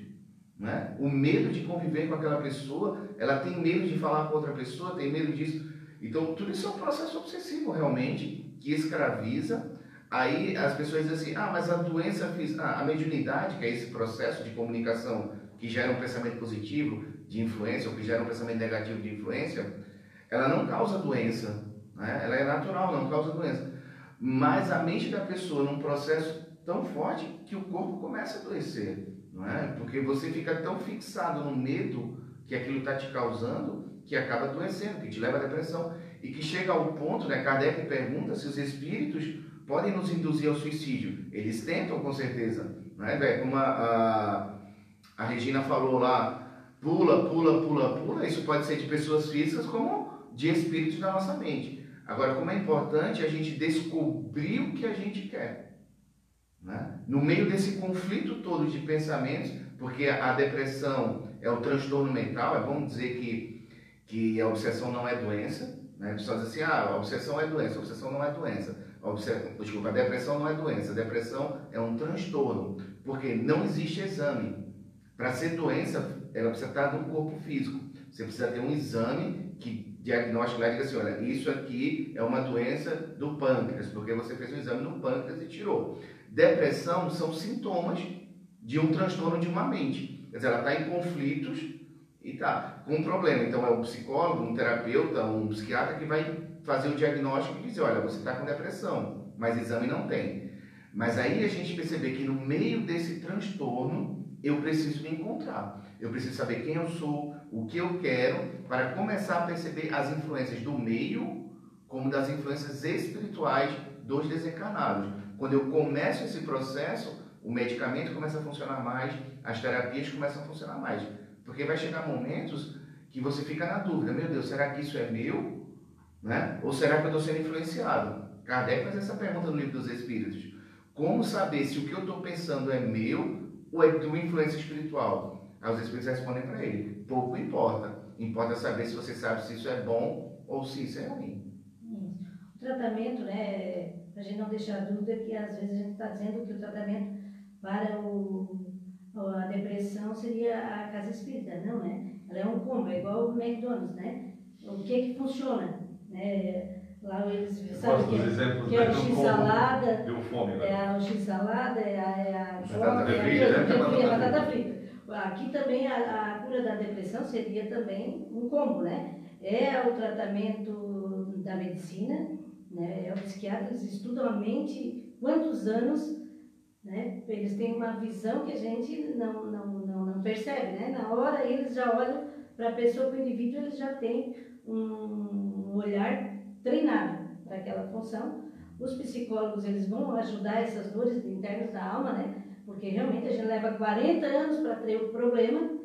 Né? O medo de conviver com aquela pessoa, ela tem medo de falar com outra pessoa, tem medo disso. Então, tudo isso é um processo obsessivo, realmente, que escraviza. Aí as pessoas dizem assim: ah, mas a doença física, ah, a mediunidade, que é esse processo de comunicação que gera um pensamento positivo de influência ou que gera um pensamento negativo de influência, ela não causa doença. Né? Ela é natural, não causa doença. Mas a mente da pessoa, num processo tão forte, que o corpo começa a adoecer. Não é? Porque você fica tão fixado no medo que aquilo está te causando que acaba adoecendo, que te leva à depressão. E que chega ao ponto, né? Kardec pergunta se os espíritos podem nos induzir ao suicídio. Eles tentam, com certeza. Não é, Como a, a, a Regina falou lá, pula, pula, pula, pula. Isso pode ser de pessoas físicas como de espíritos da nossa mente. Agora, como é importante a gente descobrir o que a gente quer. Né? No meio desse conflito todo de pensamentos, porque a depressão é o transtorno mental, é bom dizer que, que a obsessão não é doença. Né? Pessoal diz assim, ah, a obsessão é doença, a obsessão não é doença. A obsessão, desculpa, a depressão não é doença, a depressão é um transtorno, porque não existe exame. Para ser doença, ela precisa estar no corpo físico. Você precisa ter um exame que diagnóstico lá diga assim, olha, isso aqui é uma doença do pâncreas, porque você fez um exame no pâncreas e tirou. Depressão são sintomas de um transtorno de uma mente. Quer dizer, ela está em conflitos e está com um problema. Então, é um psicólogo, um terapeuta, um psiquiatra que vai fazer o diagnóstico e dizer: olha, você está com depressão, mas exame não tem. Mas aí a gente perceber que no meio desse transtorno, eu preciso me encontrar. Eu preciso saber quem eu sou, o que eu quero, para começar a perceber as influências do meio, como das influências espirituais dos desencarnados. Quando eu começo esse processo, o medicamento começa a funcionar mais, as terapias começam a funcionar mais. Porque vai chegar momentos que você fica na dúvida: meu Deus, será que isso é meu? Né? Ou será que eu estou sendo influenciado? Kardec faz essa pergunta no livro dos Espíritos: como saber se o que eu estou pensando é meu ou é de uma influência espiritual? Aí os Espíritos respondem para ele: pouco importa. Importa saber se você sabe se isso é bom ou se isso é ruim. O tratamento, né, para a gente não deixar dúvida que às vezes a gente está dizendo que o tratamento para o, a depressão seria a casa espírita, não, né? Ela é um combo, é igual o McDonald's, né? O que que funciona, né? Lá eles sabem que, é, que é o x-salada, né? é o x-salada, é a, é a batata é frita, né? a batata frita. Aqui também a, a cura da depressão seria também um combo, né? É o tratamento da medicina, né? É, os psiquiatras estudam a mente quantos anos, né? Eles têm uma visão que a gente não, não, não, não percebe, né? Na hora eles já olham para a pessoa, para o indivíduo, eles já têm um olhar treinado para aquela função. Os psicólogos, eles vão ajudar essas dores internas da alma, né? Porque realmente a gente leva 40 anos para ter o problema,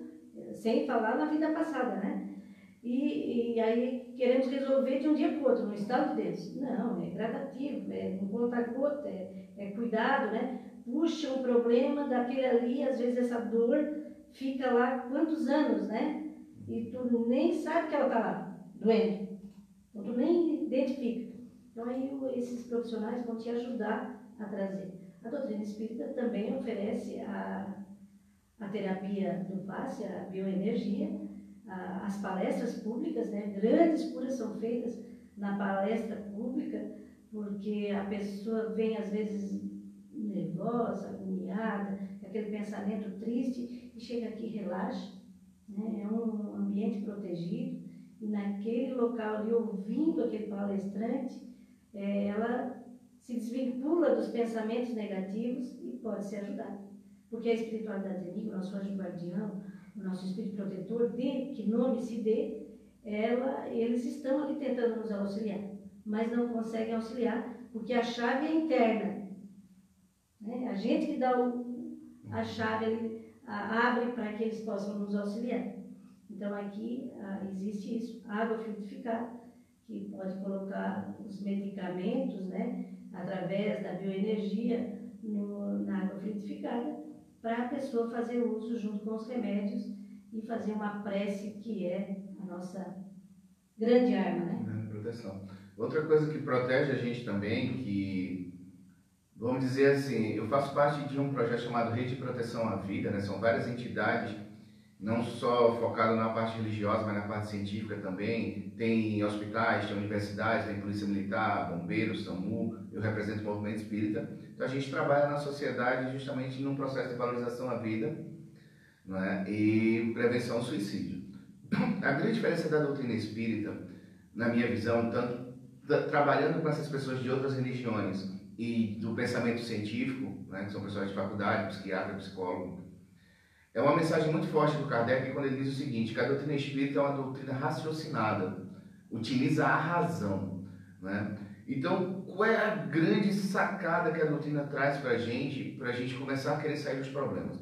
sem falar na vida passada, né? E, e aí queremos resolver de um dia para o outro, no estado de Deus. Não, é gradativo, é um conta-gota, é, é cuidado, né? Puxa um problema daquele ali, às vezes essa dor fica lá quantos anos, né? E tu nem sabe que ela está lá, doente. Então tu nem identifica. Então aí esses profissionais vão te ajudar a trazer. A doutrina espírita também oferece a, a terapia do passe, a bioenergia, as palestras públicas, né? grandes curas são feitas na palestra pública, porque a pessoa vem às vezes nervosa, agoniada, aquele pensamento triste, e chega aqui relaxa. Né? É um ambiente protegido, e naquele local ali, ouvindo aquele palestrante, é, ela se desvincula dos pensamentos negativos e pode ser ajudada. Porque a espiritualidade amiga, o nosso anjo guardião, o nosso espírito protetor, dê, que nome se dê, ela, eles estão ali tentando nos auxiliar, mas não conseguem auxiliar porque a chave é interna. Né? A gente que dá o, a chave, a, abre para que eles possam nos auxiliar. Então aqui ah, existe isso, água frutificada, que pode colocar os medicamentos, né, através da bioenergia, no, na água frutificada para a pessoa fazer uso junto com os remédios e fazer uma prece que é a nossa grande arma, né? É, proteção. Outra coisa que protege a gente também, que vamos dizer assim, eu faço parte de um projeto chamado Rede de Proteção à Vida, né? São várias entidades, não só focado na parte religiosa, mas na parte científica também. Tem hospitais, tem universidades, tem polícia militar, bombeiros, SAMU. Eu represento o movimento espírita. Então a gente trabalha na sociedade justamente num processo de valorização à vida, né? E prevenção ao suicídio. A grande diferença da doutrina espírita, na minha visão, tanto trabalhando com essas pessoas de outras religiões e do pensamento científico, né, que são pessoas de faculdade, psiquiatra, psicólogo, é uma mensagem muito forte do Kardec quando ele diz o seguinte, que a doutrina espírita é uma doutrina raciocinada, utiliza a razão. Né? Então, qual é a grande sacada que a doutrina traz para a gente, para a gente começar a querer sair dos problemas?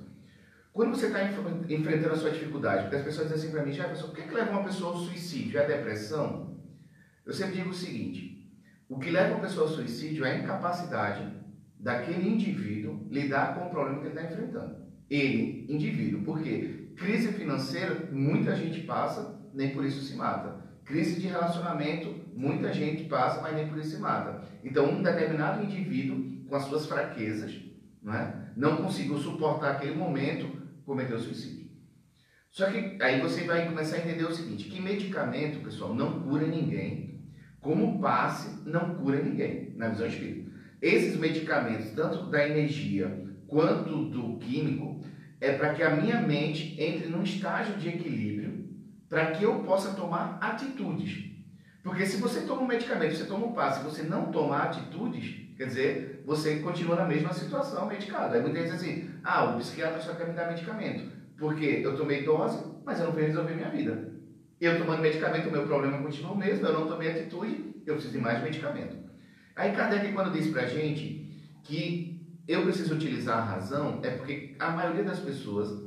Quando você está enfrentando a sua dificuldade, porque as pessoas dizem assim para mim, ah, pessoa, o que, é que leva uma pessoa ao suicídio? É a depressão? Eu sempre digo o seguinte: o que leva uma pessoa ao suicídio é a incapacidade daquele indivíduo lidar com o problema que ele está enfrentando. Ele, indivíduo. Por quê? Crise financeira, muita gente passa, nem por isso se mata. Crise de relacionamento, muita gente passa, mas nem por isso se mata. Então, um determinado indivíduo, com as suas fraquezas, não, é? não conseguiu suportar aquele momento, cometeu suicídio. Só que aí você vai começar a entender o seguinte: que medicamento, pessoal, não cura ninguém como passe não cura ninguém, na visão espírita. Esses medicamentos, tanto da energia quanto do químico, é para que a minha mente entre num estágio de equilíbrio para que eu possa tomar atitudes. Porque se você toma um medicamento, você toma um passe, você não toma atitudes, quer dizer, você continua na mesma situação medicado. Aí muita gente diz assim, ah, o psiquiatra só quer me dar medicamento, porque eu tomei dose, mas eu não venho resolver minha vida. Eu tomando medicamento, o meu problema continua o mesmo, eu não tomei atitude, eu preciso de mais medicamento. Aí Kardec, quando diz pra gente que eu preciso utilizar a razão, é porque a maioria das pessoas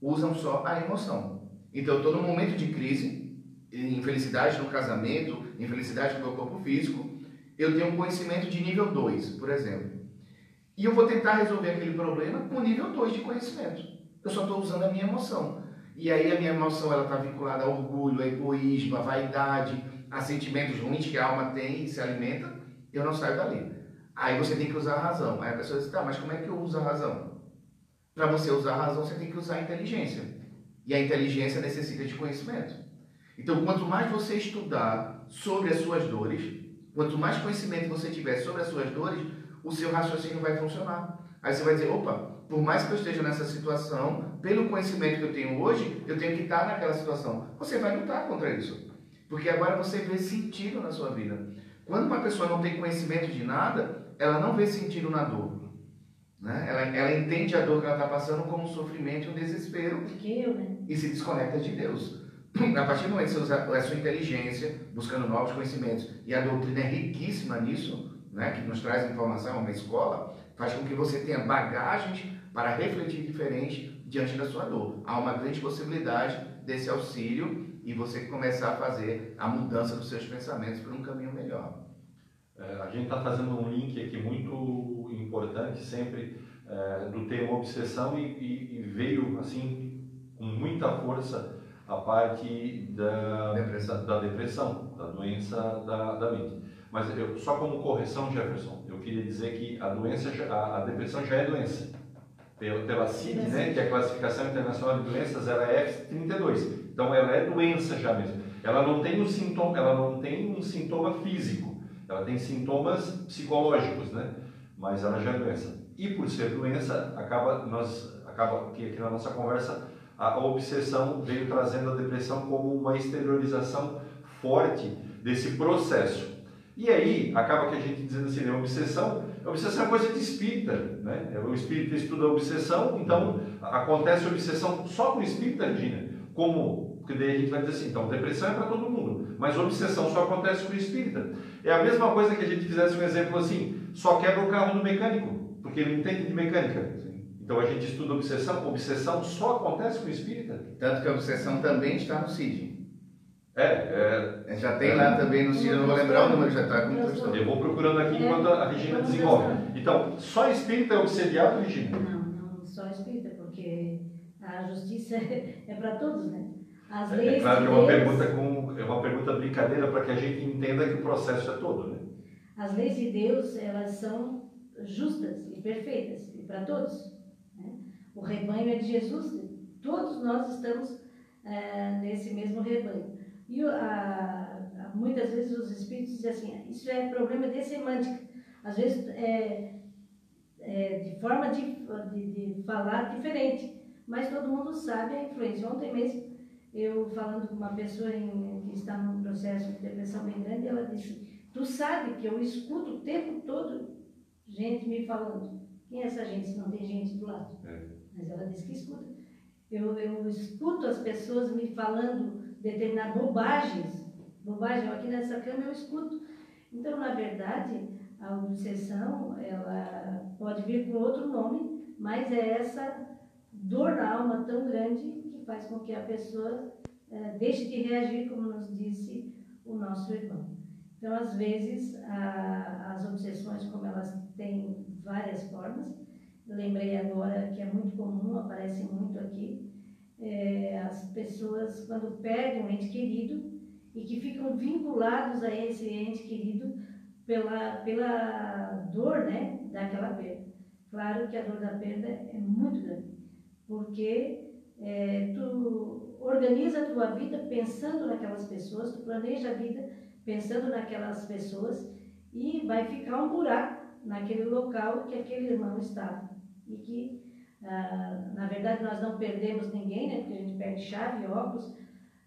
usam só a emoção. Então, num momento de crise, infelicidade no casamento, infelicidade no meu corpo físico, eu tenho um conhecimento de nível 2, por exemplo. E eu vou tentar resolver aquele problema com nível 2 de conhecimento. Eu só estou usando a minha emoção. E aí a minha emoção ela está vinculada ao orgulho, ao egoísmo, à vaidade, a sentimentos ruins que a alma tem e se alimenta, eu não saio dali. Aí você tem que usar a razão. Aí a pessoa diz, tá, mas como é que eu uso a razão? Para você usar a razão, você tem que usar a inteligência. E a inteligência necessita de conhecimento. Então, quanto mais você estudar sobre as suas dores, quanto mais conhecimento você tiver sobre as suas dores, o seu raciocínio vai funcionar. Aí você vai dizer, opa, por mais que eu esteja nessa situação, pelo conhecimento que eu tenho hoje, eu tenho que estar naquela situação. Você vai lutar contra isso. Porque agora você vê sentido na sua vida. Quando uma pessoa não tem conhecimento de nada, ela não vê sentido na dor. Né? Ela, ela entende a dor que ela está passando como um sofrimento e um desespero. Eu, né? E se desconecta de Deus. A partir do momento que você usa a sua inteligência, buscando novos conhecimentos, e a doutrina é riquíssima nisso, né? que nos traz informação, uma escola, faz com que você tenha bagagens para refletir diferente diante da sua dor. Há uma grande possibilidade desse auxílio e você começar a fazer a mudança dos seus pensamentos para um caminho melhor. É, a gente está fazendo um link aqui muito importante sempre é, do tema obsessão e, e, e, veio assim com muita força a parte da depressão, da, da, depressão, da doença da, da mente. Mas eu, só como correção, Jefferson, eu queria dizer que a doença, a, a depressão já é doença. Pela, pela CID, né, que é a Classificação Internacional de Doenças, ela é F32. Então ela é doença já mesmo. Ela não tem um sintoma, ela não tem um sintoma físico. Ela tem sintomas psicológicos, né? Mas ela já é doença. E por ser doença, acaba nós acaba que aqui na nossa conversa a obsessão veio trazendo a depressão como uma exteriorização forte desse processo. E aí, acaba que a gente dizendo assim, né, obsessão, obsessão é coisa de espírita, né? O espírita estuda a obsessão, então acontece obsessão só com o espírita, Regina. Como, porque daí a gente vai dizer assim, então depressão é para todo mundo, mas obsessão só acontece com o espírita. É a mesma coisa que a gente fizesse um exemplo assim, só quebra o carro do mecânico, porque ele entende de mecânica. Então a gente estuda obsessão, obsessão só acontece com o espírita. Tanto que a obsessão também está no CID. É, é, já tem lá também no Ciro, não vou lembrar o número, já está com transtorno. Eu vou procurando aqui é, enquanto a Regina desenvolve. Então, só espírita é obsediado, Regina? Não, não só espírita, porque a justiça é para todos, né? As leis é, claro que é uma, pergunta com, é uma pergunta brincadeira para que a gente entenda que o processo é todo, né? As leis de Deus, elas são justas e perfeitas, e para todos. Né? O rebanho é de Jesus, todos nós estamos é, nesse mesmo rebanho. E a, a, muitas vezes os espíritos dizem assim, isso é problema de semântica. Às vezes é, é de forma de, de, de, falar diferente, mas todo mundo sabe a influência. Ontem mesmo, eu falando com uma pessoa em, que está num processo de depressão bem grande, ela disse, tu sabe que eu escuto o tempo todo gente me falando. Quem é essa gente se não tem gente do lado? É. Mas ela disse que escuta. Eu, eu escuto as pessoas me falando determinadas bobagens. Bobagem, aqui nessa cama eu escuto. Então, na verdade, a obsessão, ela pode vir com outro nome, mas é essa dor na alma tão grande faz com que a pessoa é, deixe de reagir, como nos disse o nosso irmão. Então, às vezes, a, as obsessões, como elas têm várias formas, lembrei agora que é muito comum, aparece muito aqui, é, as pessoas quando perdem um ente querido e que ficam vinculados a esse ente querido pela, pela dor né, daquela perda. Claro que a dor da perda é muito grande, porque é, tu organiza a tua vida pensando naquelas pessoas, tu planeja a vida pensando naquelas pessoas e vai ficar um buraco naquele local que aquele irmão estava e que, ah, na verdade, nós não perdemos ninguém, né? Porque a gente perde chave, óculos,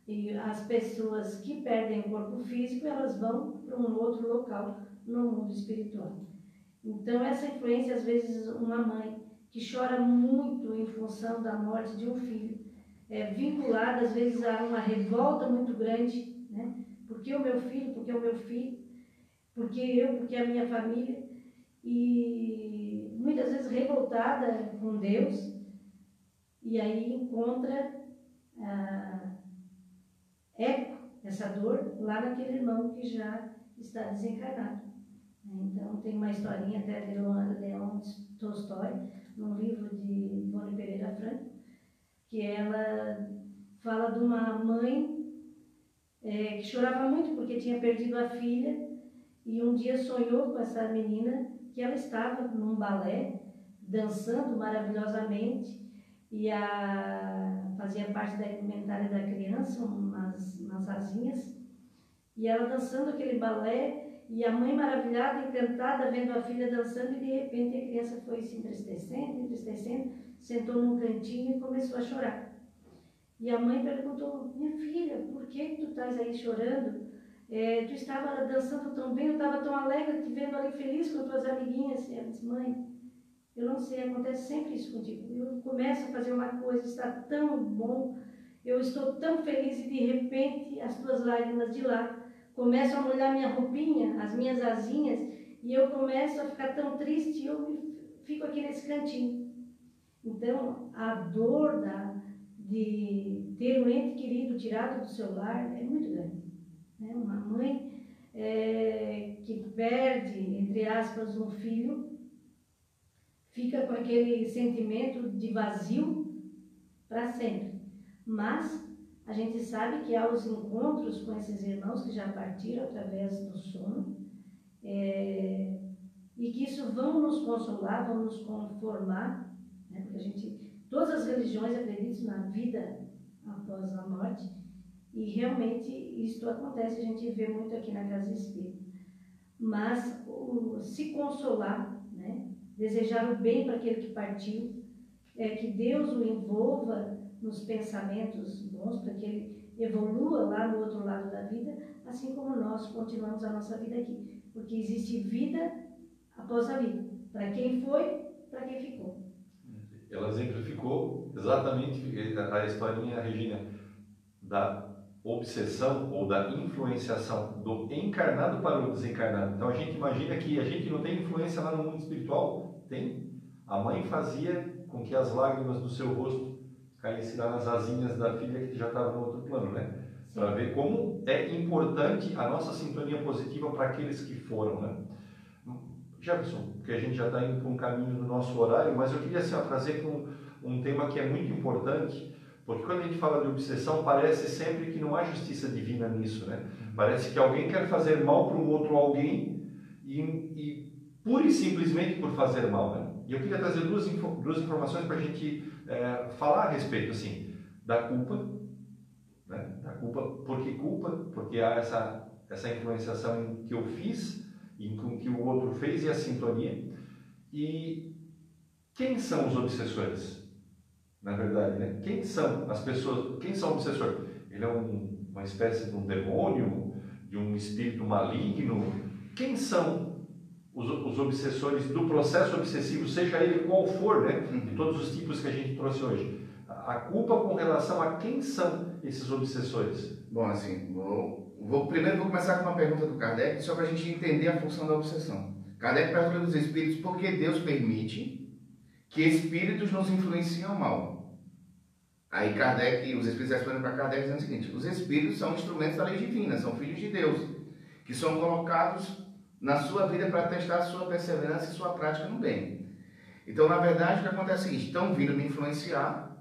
e as pessoas que perdem o corpo físico, elas vão para um outro local no mundo espiritual. Então, essa influência, às vezes, uma mãe que chora muito em função da morte de um filho, é vinculada, às vezes, a uma revolta muito grande, né? Porque o meu filho, porque o meu filho, porque eu, porque a minha família, e muitas vezes revoltada com Deus, e aí encontra ah, eco, essa dor, lá naquele irmão que já está desencarnado. Então, tem uma historinha até de Leon Tolstói, num livro de Ivone Pereira Franco, que ela fala de uma mãe é, que chorava muito porque tinha perdido a filha e um dia sonhou com essa menina que ela estava num balé, dançando maravilhosamente, e a, fazia parte da indumentária da criança, umas, umas asinhas, e ela dançando aquele balé, e a mãe maravilhada, encantada, vendo a filha dançando, e de repente a criança foi se entristecendo, entristecendo, sentou num cantinho e começou a chorar. E a mãe perguntou, minha filha, por que tu estás aí chorando? É, tu estava dançando tão bem, eu estava tão alegre te vendo ali feliz com tuas amiguinhas. E ela disse, mãe, eu não sei, acontece sempre isso contigo. Eu começo a fazer uma coisa, está tão bom, eu estou tão feliz e de repente as tuas lágrimas de lá começam a molhar minha roupinha, as minhas asinhas, e eu começo a ficar tão triste e eu fico aqui nesse cantinho. Então, a dor da, de ter um ente querido tirado do seu lar é muito grande. Né? Uma mãe é, que perde, entre aspas, um filho, fica com aquele sentimento de vazio para sempre. Mas a gente sabe que há os encontros com esses irmãos que já partiram através do sono, é, e que isso vão nos consolar, vão nos conformar, né? porque a gente, todas as religiões acreditam na vida após a morte, e realmente isto acontece, a gente vê muito aqui na Casa Espírita. Mas o, se consolar, né? desejar o bem para aquele que partiu, é que Deus o envolva nos pensamentos bons, para que ele evolua lá no outro lado da vida, assim como nós continuamos a nossa vida aqui. Porque existe vida após a vida. Para quem foi, para quem ficou. Ela exemplificou exatamente a historinha, Regina, da obsessão ou da influenciação do encarnado para o desencarnado. Então a gente imagina que a gente não tem influência lá no mundo espiritual? Tem. A mãe fazia com que as lágrimas do seu rosto lá nas asinhas da filha que já estava no outro plano, né? para ver como é importante a nossa sintonia positiva para aqueles que foram, né? Jefferson, porque a gente já está indo por um caminho do nosso horário, mas eu queria assim, trazer um, um tema que é muito importante, porque quando a gente fala de obsessão, parece sempre que não há justiça divina nisso, né? Parece que alguém quer fazer mal para um outro alguém e, e pura e simplesmente por fazer mal, né? E eu queria trazer duas, duas informações para a gente é, falar a respeito, assim, da culpa, né? Da culpa, por que culpa? Porque há essa, essa influenciação em que eu fiz e com que o outro fez e a sintonia. E quem são os obsessores? Na verdade, né? Quem são as pessoas? Quem são obsessores? Ele é um, uma espécie de um demônio, de um espírito maligno? Quem são os, os obsessores do processo obsessivo, seja ele qual for, né? De uhum. todos os tipos que a gente trouxe hoje. A culpa com relação a quem são esses obsessores? Bom, assim, vou Vou, primeiro vou começar com uma pergunta do Kardec, só para a gente entender a função da obsessão. Kardec pergunta dos espíritos por que Deus permite que espíritos nos influenciam mal. Aí Kardec, os espíritos respondem para Kardec dizendo o seguinte: os espíritos são instrumentos da lei divina, são filhos de Deus, que são colocados na sua vida para testar a sua perseverança e sua prática no bem. Então, na verdade, o que acontece é o seguinte: estão vindo me influenciar,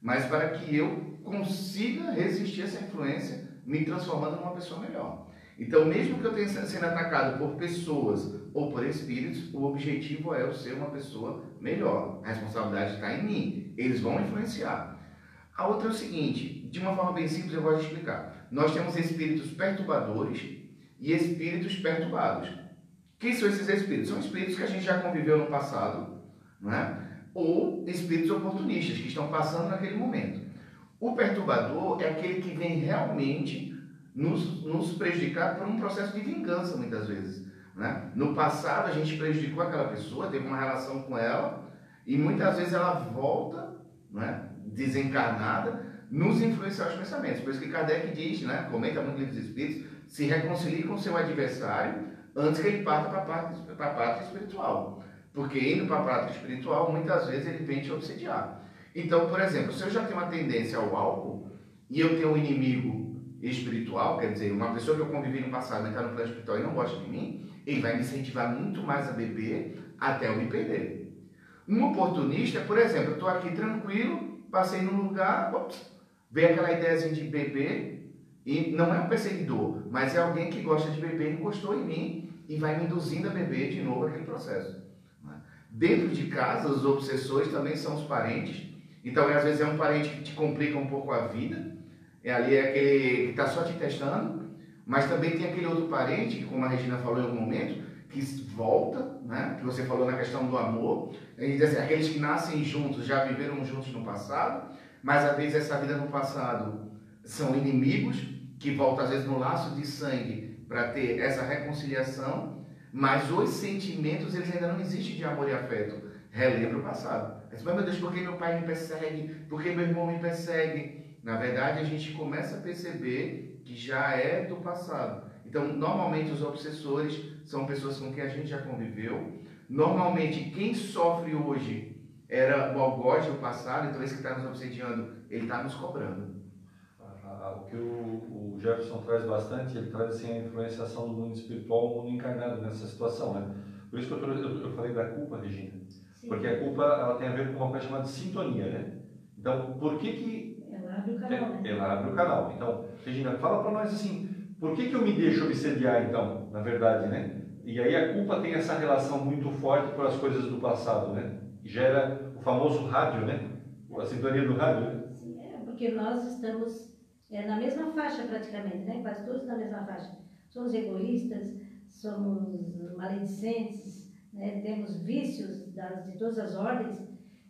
mas para que eu consiga resistir a essa influência, me transformando numa pessoa melhor. Então, mesmo que eu tenha sendo atacado por pessoas ou por espíritos, o objetivo é eu ser uma pessoa melhor. A responsabilidade está em mim. Eles vão influenciar. A outra é o seguinte, de uma forma bem simples eu vou explicar. Nós temos espíritos perturbadores e espíritos perturbados. Quem são esses espíritos? São espíritos que a gente já conviveu no passado, não é? ou espíritos oportunistas que estão passando naquele momento. O perturbador é aquele que vem realmente nos, nos prejudicar por um processo de vingança, muitas vezes. Né? No passado, a gente prejudicou aquela pessoa, teve uma relação com ela, e muitas vezes ela volta, né, desencarnada, nos influenciar os pensamentos. Por isso que Kardec diz, né, comenta muito livro dos Espíritos, se reconcilie com seu adversário antes que ele parta para a parte, espiritual. Porque indo para a parte espiritual, muitas vezes ele vem te obsediar. Então, por exemplo, se eu já tenho uma tendência ao álcool e eu tenho um inimigo espiritual, quer dizer, uma pessoa que eu convivi no passado, está no plano espiritual e não gosta de mim, ele vai me incentivar muito mais a beber até eu me perder. Um oportunista, por exemplo, eu estou aqui tranquilo, passei num lugar, ops, aquela ideia de beber, e não é um perseguidor, mas é alguém que gosta de beber, encostou em mim e vai me induzindo a beber de novo aquele processo. Dentro de casa, os obsessores também são os parentes então, às vezes é um parente que te complica um pouco a vida, é ali é aquele que está só te testando, mas também tem aquele outro parente, como a Regina falou em algum momento, que volta, né? que você falou na questão do amor, assim, aqueles que nascem juntos, já viveram juntos no passado, mas às vezes essa vida no passado são inimigos, que voltam às vezes no laço de sangue para ter essa reconciliação, mas os sentimentos eles ainda não existem de amor e afeto relembra o passado. Mas, meu Deus, por que meu pai me persegue? Por que meu irmão me persegue? Na verdade, a gente começa a perceber que já é do passado. Então, normalmente, os obsessores são pessoas com quem a gente já conviveu. Normalmente, quem sofre hoje era o algoz do passado, então esse que está nos obsediando, ele está nos cobrando. O que o, Jefferson traz bastante, ele traz assim, a influenciação do mundo espiritual ao mundo encarnado nessa situação. Né? Por isso que eu, eu, eu falei da culpa, Regina. Porque a culpa ela tem a ver com uma coisa chamada sintonia, né? Então, por que que... Ela abre o canal, né? Ela abre o canal. Então, Regina, fala para nós assim, por que que eu me deixo obsediar, então, na verdade, né? E aí a culpa tem essa relação muito forte com as coisas do passado, né? Gera o famoso rádio, né? A sintonia do rádio, né? Sim, é, porque nós estamos é, na mesma faixa praticamente, né? Quase todos na mesma faixa. Somos egoístas, somos maledicentes, né? temos vícios das, de todas as ordens.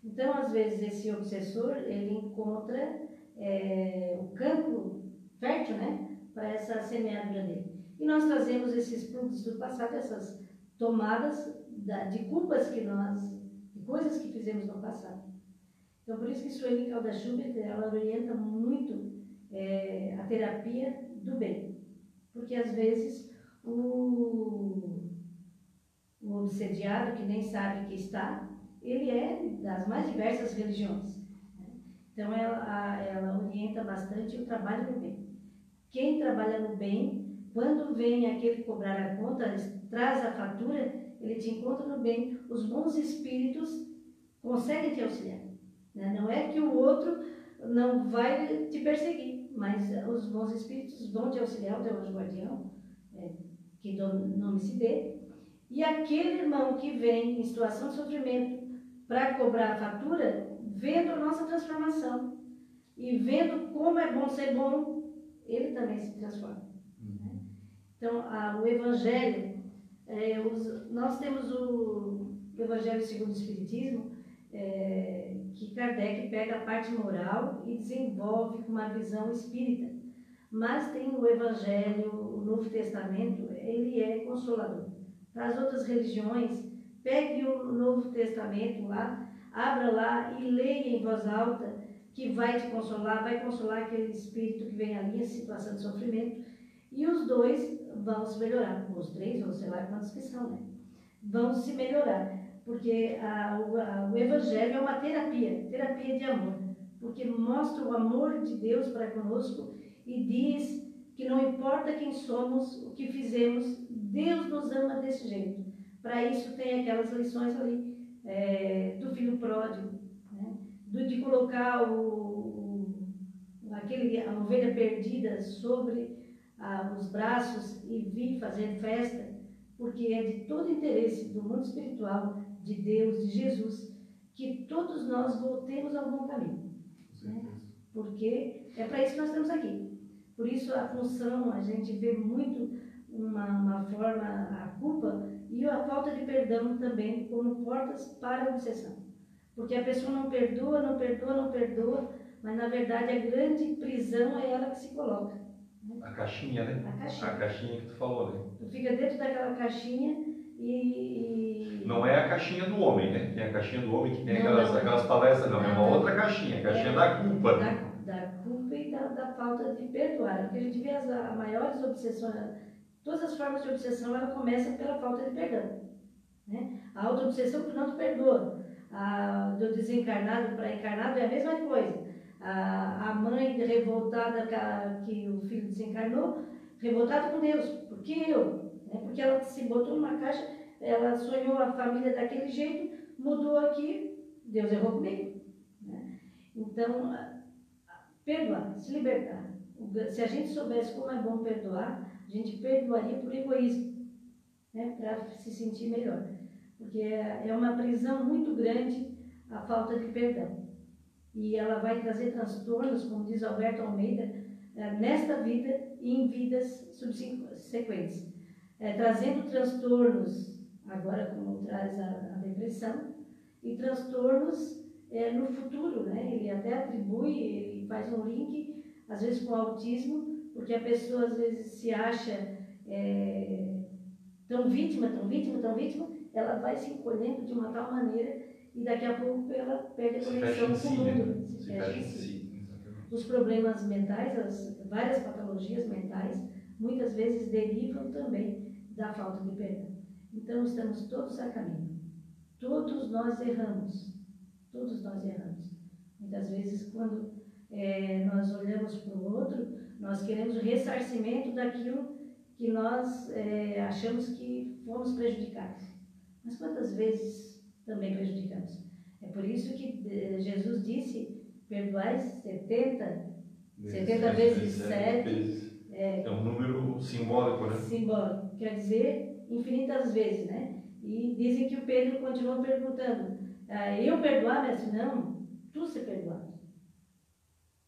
Então, às vezes, esse obsessor, ele encontra é, o campo fértil né? para essa semeadura dele. E nós trazemos esses frutos do passado, essas tomadas da, de culpas que nós, de coisas que fizemos no passado. Então, por isso que Sueli Calda Schubert, ela orienta muito é, a terapia do bem. Porque, às vezes, o o obsediado que nem sabe que está, ele é das mais diversas religiões. Né? Então ela, ela orienta bastante o trabalho do bem. quem trabalha no bem, quando vem aquele cobrar a conta, traz a fatura, ele te encontra no bem. Os bons espíritos conseguem te auxiliar. Né? Não é que o outro não vai te perseguir, mas os bons espíritos vão te auxiliar, o teu anjo guardião, é, que nome se dê. E aquele irmão que vem em situação de sofrimento para cobrar a fatura, vendo a nossa transformação e vendo como é bom ser bom, ele também se transforma. Né? Então, a, o Evangelho, é, os, nós temos o, o Evangelho segundo o Espiritismo, é, que Kardec pega a parte moral e desenvolve com uma visão espírita. Mas tem o Evangelho, o Novo Testamento, ele é consolador. Para as outras religiões, pegue o Novo Testamento lá, abra lá e leia em voz alta, que vai te consolar, vai consolar aquele espírito que vem ali em situação de sofrimento. E os dois vão se melhorar, os três, ou sei lá quantos que são, né? Vão se melhorar porque a, a, o Evangelho é uma terapia, terapia de amor, porque mostra o amor de Deus para conosco e diz que não importa quem somos, o que fizemos, Deus nos ama desse jeito. Para isso tem aquelas lições ali é, do filho pródigo, né? do, de colocar o, o, aquele, a ovelha perdida sobre os braços e vir fazer festa, porque é de todo interesse do mundo espiritual de Deus, de Jesus, que todos nós voltemos ao bom caminho. Né? Porque é para isso que nós estamos aqui. Por isso a função, a gente vê muito uma, uma forma, a culpa e a falta de perdão também como portas para a obsessão. Porque a pessoa não perdoa, não perdoa, não perdoa, mas na verdade a grande prisão é ela que se coloca. Né? A caixinha, né? A caixinha. A caixinha que tu falou, né? Tu fica dentro daquela caixinha e, Não é a caixinha do homem, né? Tem a caixinha do homem que tem Não, aquelas, não. aquelas palestras, não. É uma outra caixinha, a caixinha É. da culpa. da, da culpa e da, da falta de perdoar. Porque a gente vê as a, maiores obsessões, todas as formas de obsessão, ela começa pela falta de perdão. Né? A auto-obsessão que não te perdoa. A, do desencarnado para encarnado é a mesma coisa. A, a mãe revoltada que, a- que o filho desencarnou, revoltada com Deus. Por que eu? Porque ela se botou numa caixa, ela sonhou a família daquele jeito, mudou aqui, Deus errou comigo. Né? Então, perdoar, se libertar. Se a gente soubesse como é bom perdoar, a gente perdoaria por egoísmo, né? para se sentir melhor. Porque é é uma prisão muito grande a falta de perdão. E ela vai trazer transtornos, como diz Alberto Almeida, eh, nesta vida e em vidas subsequentes. Eh, trazendo transtornos, agora como traz a, a depressão, e transtornos eh, no futuro, né? Ele até atribui, ele faz um link, às vezes com autismo, porque a pessoa às vezes se acha eh, tão vítima, tão vítima, tão vítima, ela vai se encolhendo de uma tal maneira e daqui a pouco ela perde a conexão com o si, mundo. Se fecha em si. Exatamente. Os problemas mentais, as várias patologias mentais, muitas vezes derivam também da falta de perdão. Então, estamos todos a caminho. Todos nós erramos. Todos nós erramos. Muitas vezes, quando eh, nós olhamos para o outro, nós queremos o ressarcimento daquilo que nós eh, achamos que fomos prejudicados. Mas quantas vezes também prejudicamos? É por isso que eh, Jesus disse: perdoai 70 70 vezes É, 7 vezes. É É um número simbólico, né? simbólico, quer dizer infinitas vezes, né? E dizem que o Pedro continuou perguntando: ah, eu perdoar, mestre? Não, tu ser perdoado.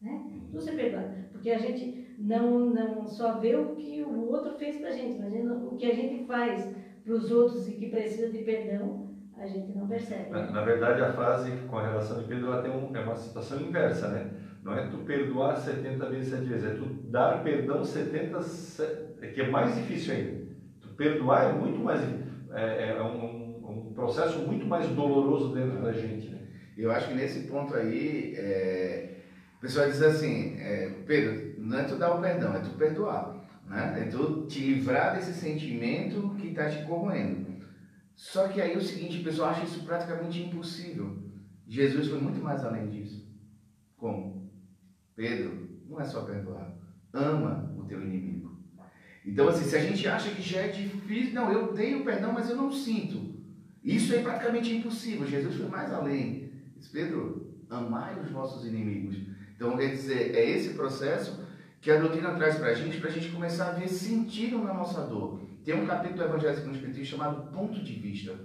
Né? Tu ser perdoado. Porque a gente não, não só vê o que o outro fez pra gente, mas o que a gente faz para os outros e que precisa de perdão, a gente não percebe. Na, né? na verdade, a frase com a relação de Pedro ela tem um, é uma situação inversa, né? Não é tu perdoar 70 vezes 7 vezes, é tu dar perdão 70, se- é que é mais difícil ainda. Tu perdoar é muito mais, é, é um, um- processo muito mais doloroso dentro da gente, né? Eu acho que nesse ponto aí, é, o pessoal diz assim, é, Pedro, não é tu dar o perdão, é tu perdoar. Né? É tu te livrar desse sentimento que está te corroendo. Só que aí o seguinte, o pessoal acha isso praticamente impossível. Jesus foi muito mais além disso. Como? Pedro, não é só perdoar. Ama o teu inimigo. Então, assim, se a gente acha que já é difícil, não, eu tenho perdão, mas eu não sinto. Isso é praticamente impossível. Jesus foi mais além. Diz, Pedro, amai os vossos inimigos. Então, quer dizer, é esse processo que a doutrina traz para a gente, para a gente começar a ver sentido na nossa dor. Tem um capítulo do Evangelho no Espiritismo chamado Ponto de Vista.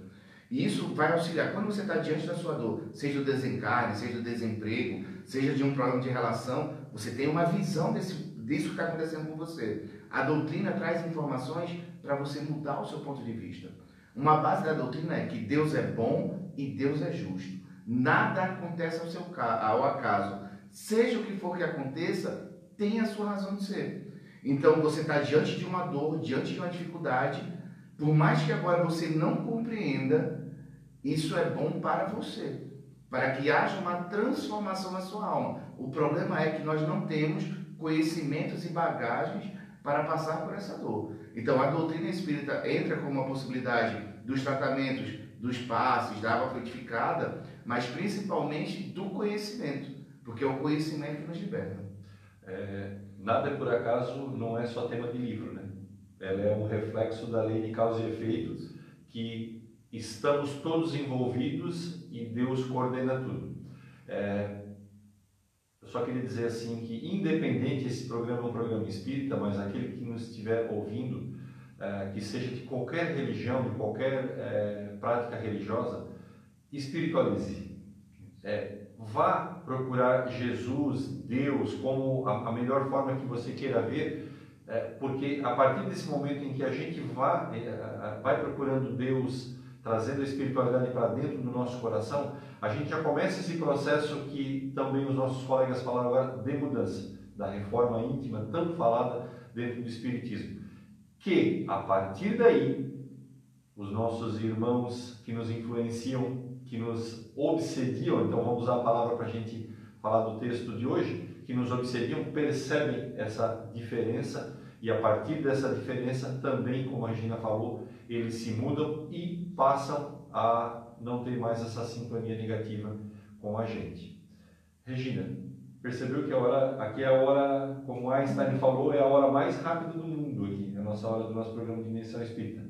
E isso vai auxiliar. Quando você está diante da sua dor, seja o desencarne, seja o desemprego, seja de um problema de relação, você tem uma visão desse, disso que está acontecendo com você. A doutrina traz informações para você mudar o seu ponto de vista. Uma base da doutrina é que Deus é bom e Deus é justo. Nada acontece ao seu ao acaso. Seja o que for que aconteça, tem a sua razão de ser. Então você está diante de uma dor, diante de uma dificuldade, por mais que agora você não compreenda, isso é bom para você, para que haja uma transformação na sua alma. O problema é que nós não temos conhecimentos e bagagens para passar por essa dor. Então, a doutrina espírita entra como uma possibilidade dos tratamentos, dos passes, da água frutificada, mas principalmente do conhecimento, porque é o conhecimento que nos liberta. É, nada por acaso não é só tema de livro, né? Ela é um reflexo da lei de causa e efeitos que estamos todos envolvidos e Deus coordena tudo. É, eu só queria dizer assim que, independente esse programa é um programa espírita, mas aquele que nos estiver ouvindo, é, que seja de qualquer religião, de qualquer é, prática religiosa, espiritualize. É, vá procurar Jesus, Deus, como a, a, melhor forma que você queira ver, é, porque a partir desse momento em que a gente vá, é, vai procurando Deus, trazendo a espiritualidade para dentro do nosso coração, a gente já começa esse processo que também os nossos colegas falaram agora de mudança, da reforma íntima, tanto falada dentro do Espiritismo. Que a partir daí, os nossos irmãos que nos influenciam, que nos obsediam, então vamos usar a palavra para a gente falar do texto de hoje, que nos obsediam, percebem essa diferença e a partir dessa diferença também, como a Regina falou, eles se mudam e passam a não ter mais essa sintonia negativa com a gente. Regina, percebeu que a hora, aqui é a hora, como Einstein falou, é a hora mais rápida do mundo aqui, é a nossa hora do nosso programa de Dimensão Espírita.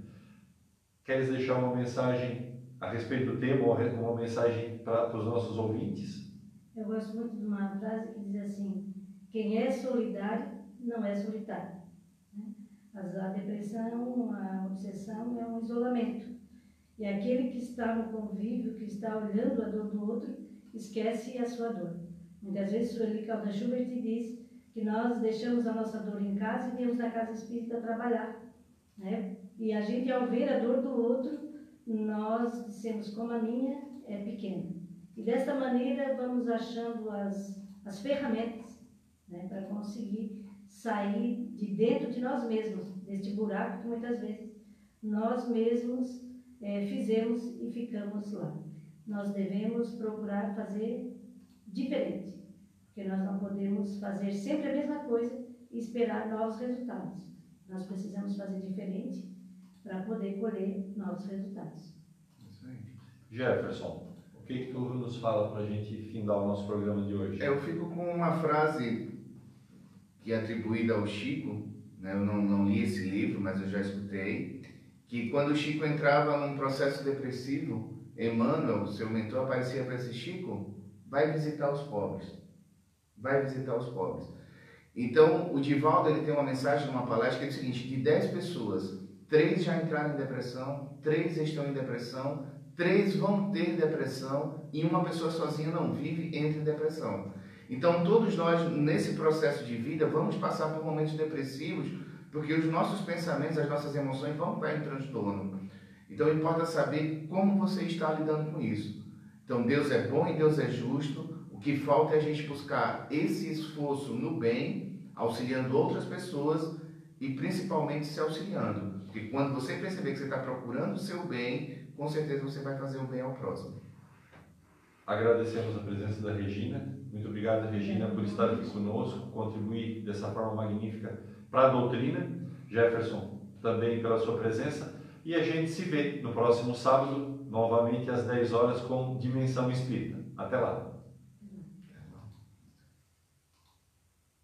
Queres deixar uma mensagem a respeito do tema, uma mensagem para os nossos ouvintes? Eu gosto muito de uma frase que diz assim: quem é solidário não é solitário. A depressão, a obsessão é um isolamento. E aquele que está no convívio, que está olhando a dor do outro, esquece a sua dor. Muitas vezes o Eli Calda Schubert diz que nós deixamos a nossa dor em casa e viemos na casa espírita trabalhar. Né? E a gente, ao ver a dor do outro, nós dissemos como a minha é pequena. E desta maneira vamos achando as, as ferramentas né, para conseguir sair de dentro de nós mesmos, deste buraco que muitas vezes nós mesmos é, fizemos e ficamos lá. Nós devemos procurar fazer diferente, porque nós não podemos fazer sempre a mesma coisa e esperar novos resultados. Nós precisamos fazer diferente para poder colher novos resultados. Jefferson, o que, que tu nos fala para a gente findar o nosso programa de hoje? Eu fico com uma frase que é atribuída ao Chico, né? eu não, não li esse livro, mas eu já escutei, que quando o Chico entrava num processo depressivo, Emmanuel, seu mentor, aparecia para esse Chico, vai visitar os pobres, vai visitar os pobres. Então, o Divaldo ele tem uma mensagem numa palestra que é o seguinte, de 10 pessoas, três já entraram em depressão, três estão em depressão, três vão ter depressão e uma pessoa sozinha não vive, entra em depressão. Então, todos nós, nesse processo de vida, vamos passar por momentos depressivos, porque os nossos pensamentos, as nossas emoções vão estar em transtorno. Então, importa saber como você está lidando com isso. Então, Deus é bom e Deus é justo. O que falta é a gente buscar esse esforço no bem, auxiliando outras pessoas e principalmente se auxiliando. Porque quando você perceber que você está procurando o seu bem, com certeza você vai fazer o bem ao próximo. Agradecemos a presença da Regina muito obrigado, Regina, por estar aqui conosco, contribuir dessa forma magnífica para a doutrina. Jefferson, também pela sua presença. E a gente se vê no próximo sábado, novamente às 10 horas, com Dimensão Espírita. Até lá!